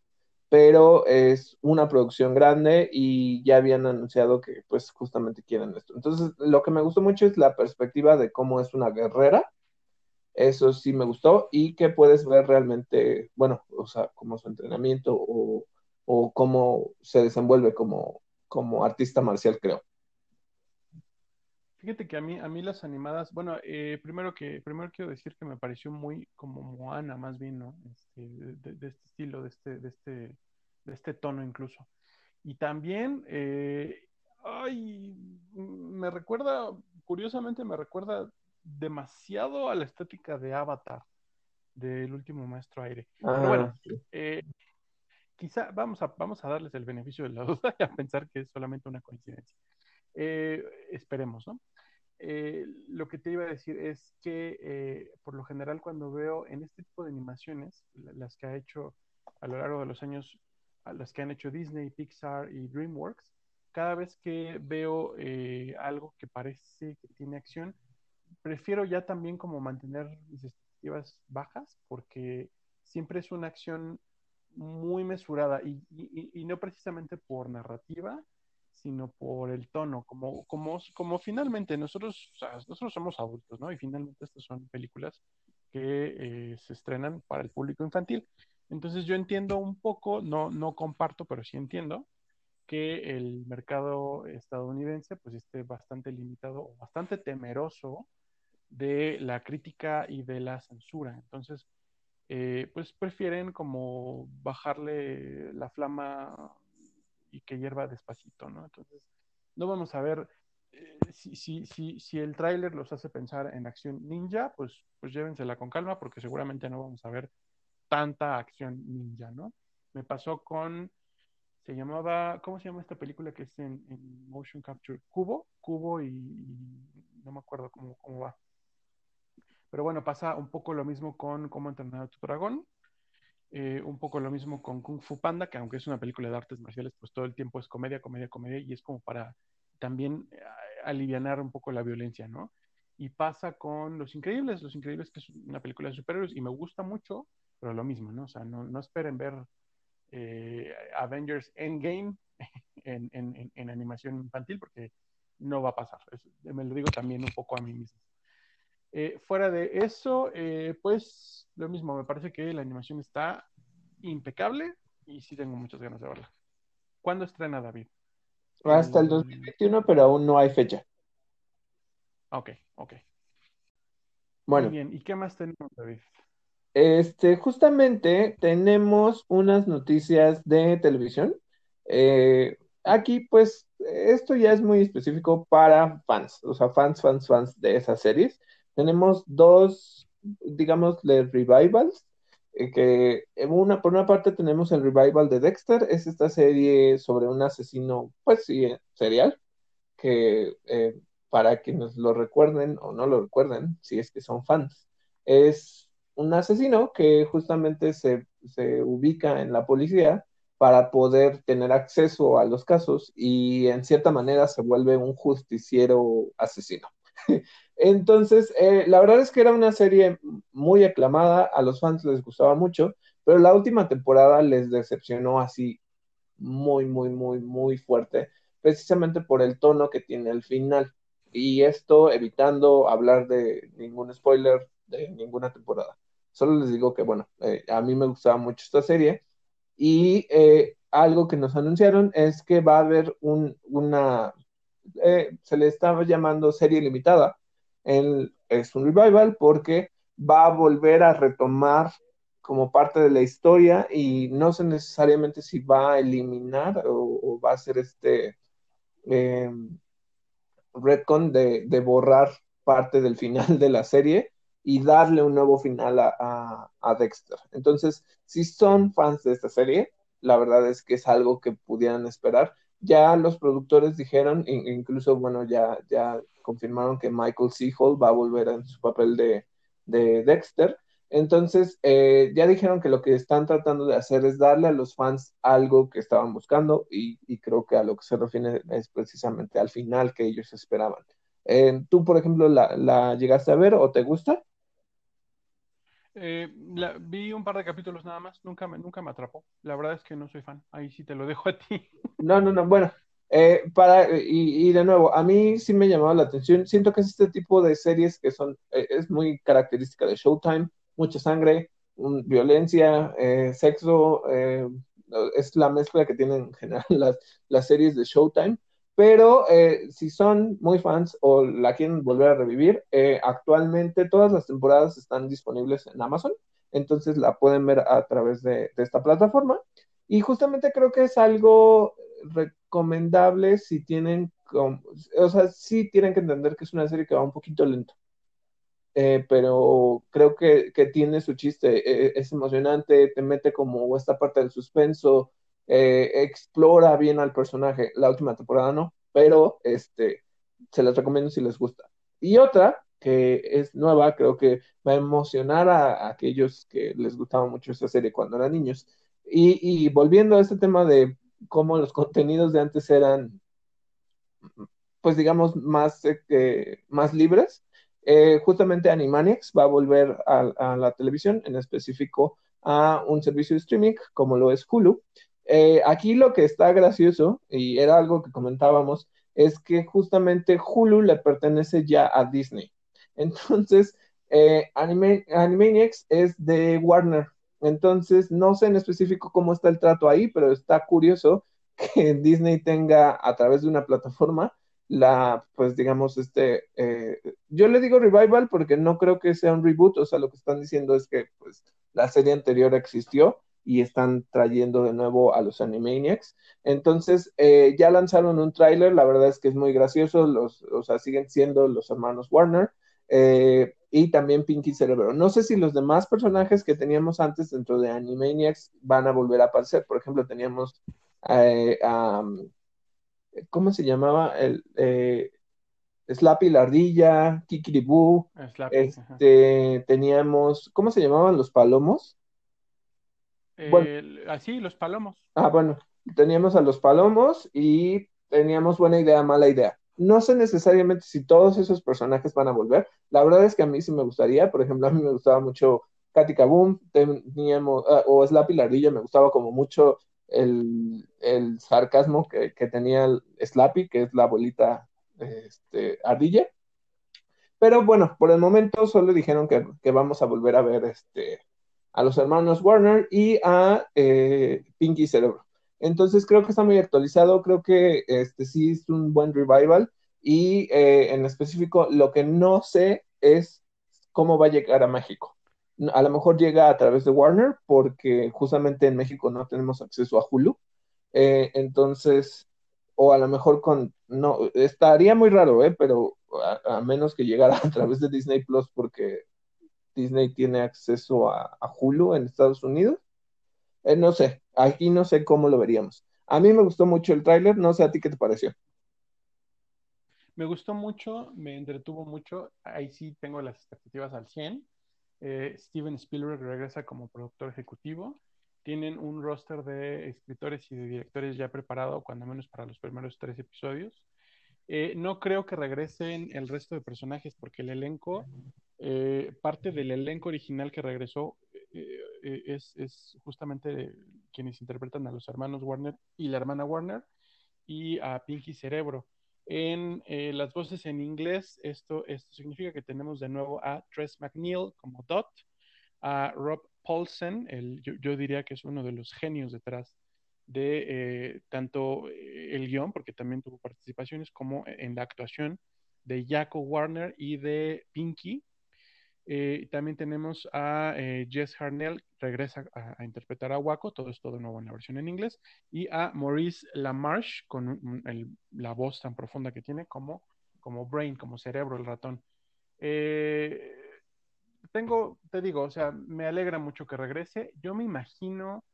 pero es una producción grande y ya habían anunciado que pues justamente quieren esto. Entonces, lo que me gustó mucho es la perspectiva de cómo es una guerrera eso sí me gustó y que puedes ver realmente, bueno, o sea, como su entrenamiento o, o cómo se desenvuelve como, como artista marcial, creo. Fíjate que a mí, a mí las animadas, bueno, eh, primero que, primero quiero decir que me pareció muy como Moana, más bien, ¿no? Este, de, este estilo, de este, de este, de este tono incluso. Y también, eh, ay, me recuerda, curiosamente me recuerda demasiado a la estética de Avatar, del último maestro aire. Pero ah, bueno, eh, quizá vamos a, vamos a darles el beneficio de la duda y a pensar que es solamente una coincidencia. Eh, esperemos, ¿no? Eh, lo que te iba a decir es que por lo general cuando veo en este tipo de animaciones, las que ha hecho a lo largo de los años, las que han hecho Disney, Pixar y DreamWorks, cada vez que veo algo que parece que tiene acción, prefiero ya también como mantener mis expectativas bajas porque siempre es una acción muy mesurada y, no precisamente por narrativa, sino por el tono, como, como, como finalmente nosotros, nosotros somos adultos, ¿no? Y finalmente estas son películas que eh, se estrenan para el público infantil. Entonces yo entiendo un poco, no, no comparto, pero sí entiendo que el mercado estadounidense pues esté bastante limitado o bastante temeroso de la crítica y de la censura. Entonces, eh, pues prefieren como bajarle la flama y que hierva despacito, ¿no? Entonces, no vamos a ver eh, si, si, si, si, el tráiler los hace pensar en acción ninja, pues, pues llévensela con calma porque seguramente no vamos a ver tanta acción ninja, ¿no? Me pasó con, se llamaba, ¿cómo se llama esta película que es en, motion capture? Cubo, Cubo y, y, no me acuerdo cómo, cómo va. Pero bueno, pasa un poco lo mismo con Cómo entrenar a tu dragón, eh, un poco lo mismo con Kung Fu Panda, que aunque es una película de artes marciales, pues todo el tiempo es comedia, comedia, comedia, y es como para también eh, aliviar un poco la violencia, ¿no? Y pasa con Los Increíbles, Los Increíbles, que es una película de superhéroes, y me gusta mucho, pero lo mismo, ¿no? O sea, no, esperen ver eh, Avengers Endgame en, en, en, animación infantil, porque no va a pasar. me lo digo también un poco a mí mismo. Eh, fuera de eso, eh, pues lo mismo, me parece que la animación está impecable y sí tengo muchas ganas de verla. ¿Cuándo estrena David? Hasta el 2021, pero aún no hay fecha. Ok, ok. Bueno. Muy bien, ¿y qué más tenemos, David? Este, justamente tenemos unas noticias de televisión. Eh, aquí, pues, esto ya es muy específico para fans, o sea, fans, fans, fans de esas series tenemos dos, digamos, revivals, eh, que una, por una parte tenemos el revival de Dexter, es esta serie sobre un asesino, pues sí, eh, serial, que eh, para quienes lo recuerden o no lo recuerden, si es que son fans, es un asesino que justamente se, se ubica en la policía para poder tener acceso a los casos y en cierta manera se vuelve un justiciero asesino. Entonces, eh, la verdad es que era una serie muy aclamada, a los fans les gustaba mucho, pero la última temporada les decepcionó así muy, muy, muy, muy fuerte, precisamente por el tono que tiene el final. Y esto evitando hablar de ningún spoiler de ninguna temporada. Solo les digo que, bueno, eh, a mí me gustaba mucho esta serie y eh, algo que nos anunciaron es que va a haber una eh, se le estaba llamando serie limitada. Es un revival porque va a volver a retomar como parte de la historia y no sé necesariamente si va a eliminar o, va a ser este eh, retcon de, borrar parte del final de la serie y darle un nuevo final a, Dexter. Entonces, si son fans de esta serie, la verdad es que es algo que pudieran esperar. Ya los productores dijeron, incluso, bueno, ya, ya confirmaron que Michael C. va a volver en su papel de, de Dexter. Entonces, eh, ya dijeron que lo que están tratando de hacer es darle a los fans algo que estaban buscando y, creo que a lo que se refiere es precisamente al final que ellos esperaban. Eh, ¿Tú, por ejemplo, la, llegaste a ver o te gusta? Eh, vi un par de capítulos nada más, nunca me, nunca me atrapó. La verdad es que no soy fan. Ahí sí te lo dejo a ti. No, no, no. Bueno, para, y, de nuevo, a mí sí me llamaba la atención. Siento que es este tipo de series que son, es muy característica de Showtime mucha sangre, violencia, eh, sexo, eh, es la mezcla que tienen en general las, las series de Showtime. Pero eh, si son muy fans o la quieren volver a revivir, actualmente todas las temporadas están disponibles en Amazon, entonces la pueden ver a través de, de esta plataforma. Y justamente creo que es algo recomendable si tienen, o sea, sí tienen que entender que es una serie que va un poquito lento. Eh, pero creo que, tiene su chiste, eh, es emocionante, te mete como esta parte del suspenso, eh, explora bien al personaje, la última temporada no, pero este, se las recomiendo si les gusta. Y otra que es nueva, creo que va a emocionar a, aquellos que les gustaba mucho esta serie cuando eran niños. Y, volviendo a este tema de cómo los contenidos de antes eran, pues digamos, más, más libres, eh, justamente Animaniacs va a volver a, la televisión, en específico a un servicio de streaming como lo es Hulu. Eh, aquí lo que está gracioso, y era algo que comentábamos, es que justamente Hulu le pertenece ya a Disney. Entonces, eh, Animaniacs es de Warner. Entonces, no sé en específico cómo está el trato ahí, pero está curioso que Disney tenga a través de una plataforma la, pues digamos, este, eh, yo le digo revival porque no creo que sea un reboot, o sea, lo que están diciendo es que pues la serie anterior existió y están trayendo de nuevo a los Animaniacs. Entonces, eh, ya lanzaron un tráiler, la verdad es que es muy gracioso, los, o sea, siguen siendo los hermanos Warner. Eh, y también Pinky Cerebro. No sé si los demás personajes que teníamos antes dentro de Animaniacs van a volver a aparecer. Por ejemplo, teníamos a ¿cómo se llamaba? El, eh, Slappy la ardilla, Kikiribú, este, teníamos, ¿cómo se llamaban los palomos? Así, los palomos. Ah, bueno, teníamos a los palomos y teníamos buena idea, mala idea. No sé necesariamente si todos esos personajes van a volver. La verdad es que a mí sí me gustaría, por ejemplo, a mí me gustaba mucho Katy Kaboom, teníamos, ah, o Slappy la ardilla, me gustaba como mucho el, sarcasmo que, tenía el Slappy, que es la abuelita este, ardilla. Pero bueno, por el momento solo dijeron que, vamos a volver a ver este, a los hermanos Warner y a eh, Pinky Cerebro. Entonces creo que está muy actualizado, creo que este sí es un buen revival y eh, en específico lo que no sé es cómo va a llegar a México a lo mejor llega a través de Warner porque justamente en México no tenemos acceso a Hulu. Eh, entonces, o a lo mejor con, no, estaría muy raro, ¿eh? pero a, menos que llegara a través de Disney Plus porque Disney tiene acceso a, Hulu en Estados Unidos. Eh, no sé, aquí no sé cómo lo veríamos. A mí me gustó mucho el tráiler, no sé a ti qué te pareció. Me gustó mucho, me entretuvo mucho, ahí sí tengo las expectativas al 100. Eh, Steven Spielberg regresa como productor ejecutivo. Tienen un roster de escritores y de directores ya preparado, cuando menos para los primeros tres episodios. Eh, no creo que regresen el resto de personajes porque el elenco, eh, parte del elenco original que regresó es, es, justamente quienes interpretan a los hermanos Warner y la hermana Warner y a Pinky Cerebro. En eh, las voces en inglés, esto, significa que tenemos de nuevo a Tress McNeil como Dot, a Rob Paulsen, el, yo, diría que es uno de los genios detrás de eh, tanto eh, el guion, porque también tuvo participaciones, como en la actuación de Jaco Warner y de Pinky. Eh, también tenemos a Jess Harnell, regresa a, interpretar a Waco, todo esto de nuevo en la versión en inglés, y a Maurice LaMarche, con la voz tan profunda que tiene como, como Brain, como cerebro, el ratón. tengo, te digo, o sea, me alegra mucho que regrese. Yo me imagino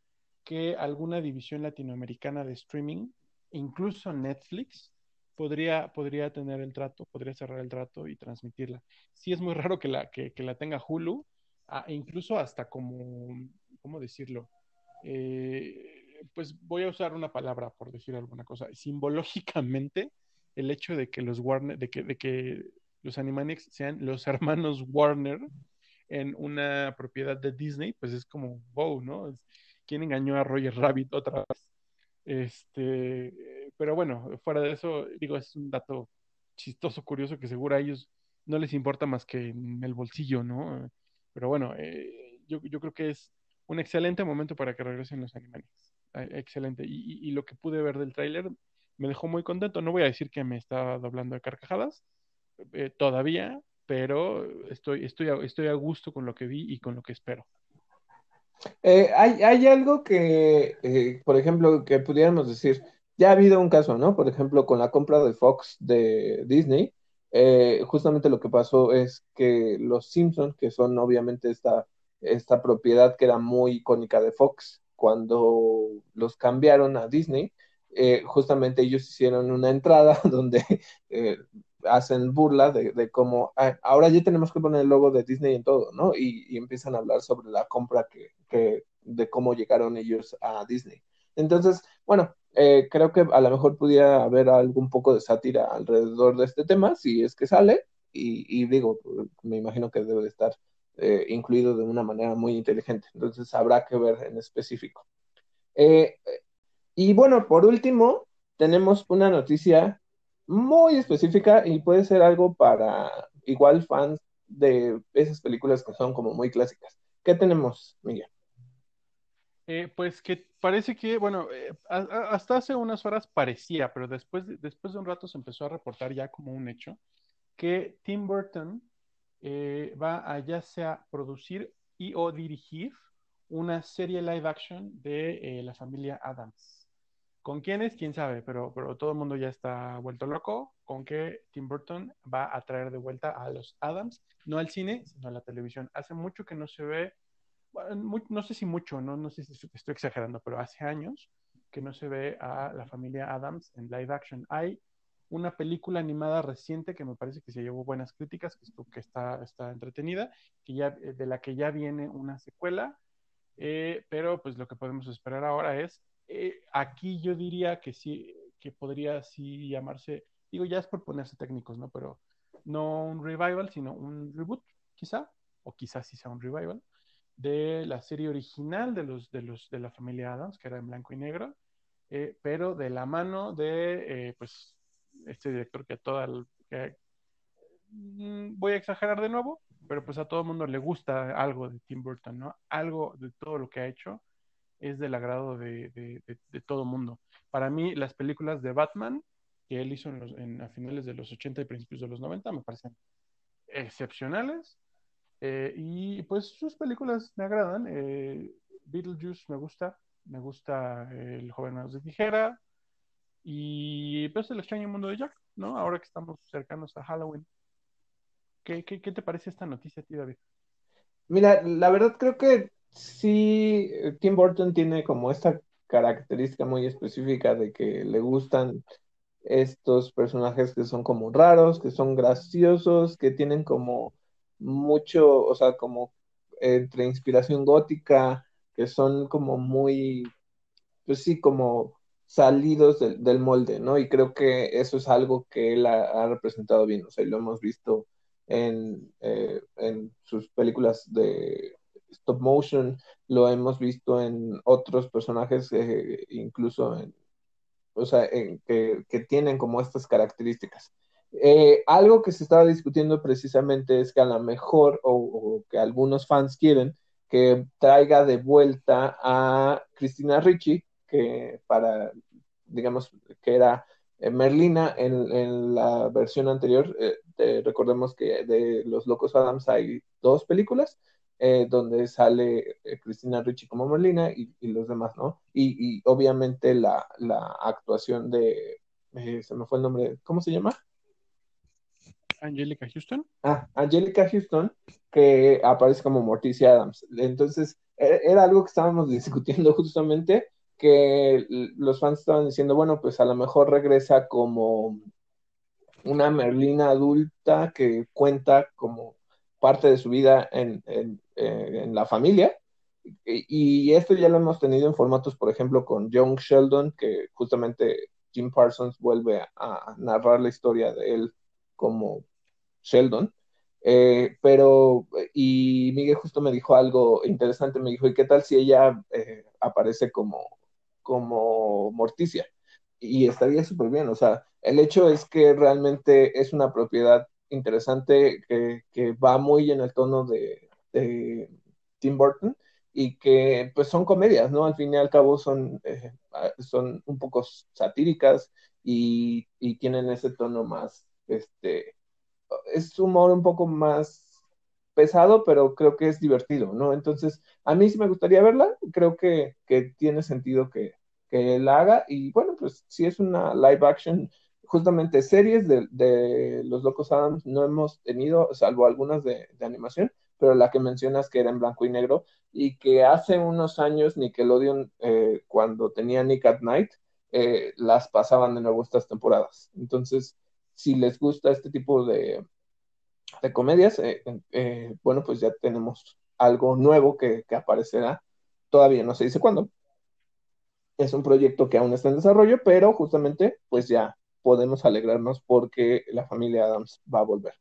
que alguna división latinoamericana de streaming, incluso Netflix, podría, podría tener el trato, podría cerrar el trato y transmitirla. Sí es muy raro que la, que, la tenga Hulu, e incluso hasta como, ¿cómo decirlo? Eh, pues voy a usar una palabra por decir alguna cosa. Simbológicamente, el hecho de que los Warner, de que, de que los Animaniacs sean los hermanos Warner en una propiedad de Disney, pues es como, wow, ¿no? quién engañó a Roger Rabbit otra vez. Este, pero bueno, fuera de eso, digo, es un dato chistoso, curioso, que seguro a ellos no les importa más que en el bolsillo, ¿no? Pero bueno, eh, yo, creo que es un excelente momento para que regresen los animales. Ah, excelente. Y, lo que pude ver del tráiler me dejó muy contento. No voy a decir que me está doblando de carcajadas eh, todavía, pero estoy, estoy, estoy a gusto con lo que vi y con lo que espero. Eh, hay, algo que, por ejemplo, que pudiéramos decir, ya ha habido un caso, ¿no? Por ejemplo, con la compra de Fox de Disney, eh, justamente lo que pasó es que los Simpsons, que son obviamente esta, esta propiedad que era muy icónica de Fox, cuando los cambiaron a Disney, justamente ellos hicieron una entrada donde hacen burla de, cómo ah, ahora ya tenemos que poner el logo de Disney en todo, ¿no? Y, empiezan a hablar sobre la compra que, de cómo llegaron ellos a Disney. Entonces, bueno, eh, creo que a lo mejor pudiera haber algún poco de sátira alrededor de este tema, si es que sale, y, digo, me imagino que debe de estar eh, incluido de una manera muy inteligente, entonces habrá que ver en específico. Eh, y bueno, por último, tenemos una noticia muy específica y puede ser algo para igual fans de esas películas que son como muy clásicas. ¿Qué tenemos, Miguel? Eh, pues que parece que, bueno, eh, hasta hace unas horas parecía, pero después de, después de un rato se empezó a reportar ya como un hecho que Tim Burton eh, va a ya sea producir y o dirigir una serie live action de la familia Adams. ¿Con quiénes? Quién sabe, pero, pero todo el mundo ya está vuelto loco con que Tim Burton va a traer de vuelta a los Adams, no al cine, sino a la televisión. Hace mucho que no se ve, no sé si mucho, no, no sé si estoy exagerando, pero hace años que no se ve a la familia Adams en live action. Hay una película animada reciente que me parece que se llevó buenas críticas, que, que está, está entretenida, que ya, de la que ya viene una secuela, eh, pero pues lo que podemos esperar ahora es eh, aquí yo diría que sí, que podría sí llamarse, digo, ya es por ponerse técnicos, ¿no? Pero no un revival, sino un reboot, quizá, o quizás sí sea un revival, de la serie original de los, de los, de la familia Adams, que era en blanco y negro, eh, pero de la mano de, eh, pues, este director que a toda, mm, voy a exagerar de nuevo, pero pues a todo el mundo le gusta algo de Tim Burton, ¿no? Algo de todo lo que ha hecho es del agrado de, de, todo mundo. Para mí, las películas de Batman que él hizo en a finales de los 80 y principios de los 90 me parecen excepcionales. Eh, y pues sus películas me agradan. Eh, Beetlejuice me gusta, me gusta El joven de tijera y pues El extraño mundo de Jack, ¿no? Ahora que estamos cercanos a Halloween. ¿Qué, qué, qué te parece esta noticia a ti, David? Mira, la verdad creo que sí, Tim Burton tiene como esta característica muy específica de que le gustan estos personajes que son como raros, que son graciosos, que tienen como mucho, o sea, como entre inspiración gótica, que son como muy, pues sí, como salidos del molde, ¿no? Y creo que eso es algo que él ha, representado bien, o sea, lo hemos visto en, eh, en sus películas de stop motion, lo hemos visto en otros personajes, eh, incluso en, o sea, que, tienen como estas características. Eh, algo que se estaba discutiendo precisamente es que a lo mejor, o, que algunos fans quieren, que traiga de vuelta a Cristina Ricci que para, digamos, que era eh, Merlina en, la versión anterior. recordemos que de Los Locos Adams hay dos películas. donde sale Cristina Ricci como Merlina y, los demás, ¿no? Y, obviamente la, actuación de, se me fue el nombre, ¿cómo se llama? Angelica Houston. Ah, Angelica Houston, que aparece como Morticia Adams. Entonces, e-, era algo que estábamos discutiendo justamente, que los fans estaban diciendo, bueno, pues a lo mejor regresa como una Merlina adulta que cuenta como parte de su vida en, en, eh, en la familia. Y, esto ya lo hemos tenido en formatos, por ejemplo, con Young Sheldon, que justamente Jim Parsons vuelve a narrar la historia de él como Sheldon. Eh, pero, y Miguel justo me dijo algo interesante, me dijo, ¿y qué tal si ella eh, aparece como, como Morticia? Y estaría súper bien, o sea, el hecho es que realmente es una propiedad interesante que, que va muy en el tono de, Tim Burton y que pues son comedias, ¿no? Al fin y al cabo son, eh, son un poco satíricas y, y tienen ese tono más, este, es humor un poco más pesado, pero creo que es divertido, ¿no? Entonces, a mí sí me gustaría verla, creo que, tiene sentido que, que la haga, y bueno, pues si es una live action, justamente series de, Los Locos Adams no hemos tenido, salvo algunas de, animación, pero la que mencionas que era en blanco y negro, y que hace unos años Nickelodeon, eh, cuando tenía Nick at Night, eh, las pasaban de nuevo estas temporadas. Entonces, si les gusta este tipo de, de comedias, eh, eh, bueno, pues ya tenemos algo nuevo que, aparecerá. Todavía no se dice cuándo. Es un proyecto que aún está en desarrollo, pero justamente pues ya podemos alegrarnos porque la familia Adams va a volver.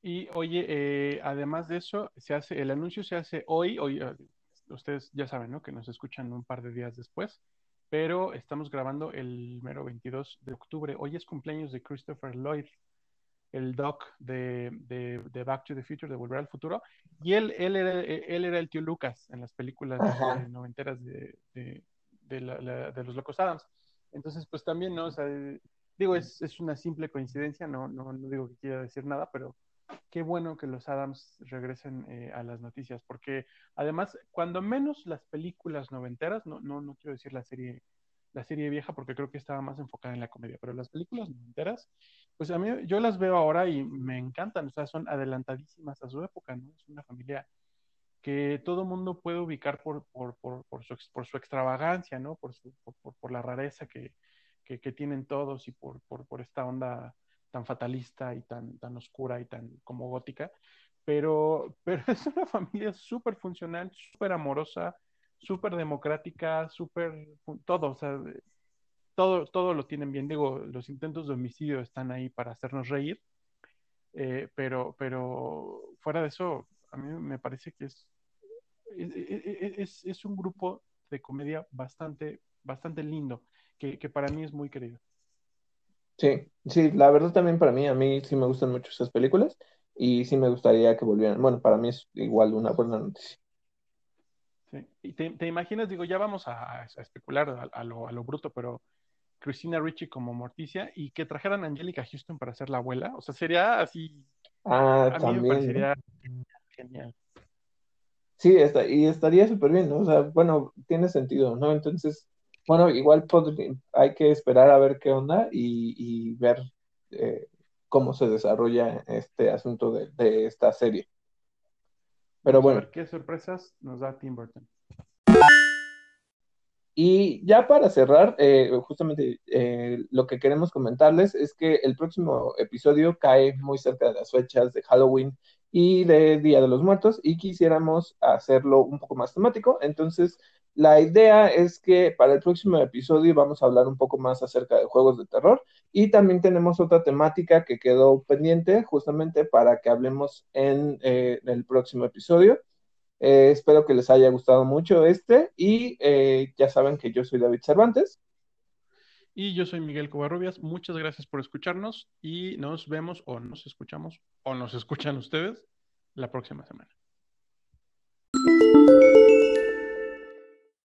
Y oye, eh, además de eso, se hace, el anuncio se hace hoy, hoy, ustedes ya saben, ¿no? Que nos escuchan un par de días después pero estamos grabando el mero 22 de octubre. Hoy es cumpleaños de Christopher Lloyd, el doc de, de, Back to the Future, de Volver al Futuro, y él, él, era, él era el tío Lucas en las películas noventeras de, de, de, los Locos Adams. Entonces, pues también, ¿no? O sea, digo, es, es una simple coincidencia, no, no, no digo que quiera decir nada, pero qué bueno que los Adams regresen eh, a las noticias, porque además, cuando menos las películas noventeras, no, no, no quiero decir la serie, la serie vieja, porque creo que estaba más enfocada en la comedia, pero las películas noventeras, pues a mí yo las veo ahora y me encantan, o sea, son adelantadísimas a su época, ¿no? Es una familia que todo mundo puede ubicar por, por, por, por su, por su extravagancia, ¿no? Por, su, por, la rareza que, que, que tienen todos y por, por, esta onda tan fatalista y tan, tan oscura y tan como gótica, pero, pero es una familia súper funcional, súper amorosa, súper democrática, súper todo, o sea, todo, todo lo tienen bien. Digo, los intentos de homicidio están ahí para hacernos reír, eh, pero, pero fuera de eso, a mí me parece que es, es, es, un grupo de comedia bastante, bastante lindo, que, que para mí es muy querido. Sí, sí, la verdad también para mí, a mí sí me gustan mucho esas películas y sí me gustaría que volvieran. Bueno, para mí es igual una buena noticia. Sí. Y te, imaginas, digo, ya vamos a, especular a, lo, a, lo, bruto, pero Christina Ricci como Morticia y que trajeran a Angelica Houston para ser la abuela, o sea, sería así. Ah, a también. Mí me parecería genial. Sí, está, y estaría súper bien, ¿no? O sea, bueno, tiene sentido, ¿no? Entonces, bueno, igual hay que esperar a ver qué onda y, ver eh, cómo se desarrolla este asunto de, esta serie. Pero bueno. ¿Qué sorpresas nos da Tim Burton? Y ya para cerrar, eh, justamente eh, lo que queremos comentarles es que el próximo episodio cae muy cerca de las fechas de Halloween y de Día de los Muertos y quisiéramos hacerlo un poco más temático. Entonces, la idea es que para el próximo episodio vamos a hablar un poco más acerca de juegos de terror y también tenemos otra temática que quedó pendiente justamente para que hablemos en, eh, el próximo episodio. Eh, espero que les haya gustado mucho este y eh, ya saben que yo soy David Cervantes. Y yo soy Miguel Covarrubias. Muchas gracias por escucharnos y nos vemos o nos escuchamos o nos escuchan ustedes la próxima semana.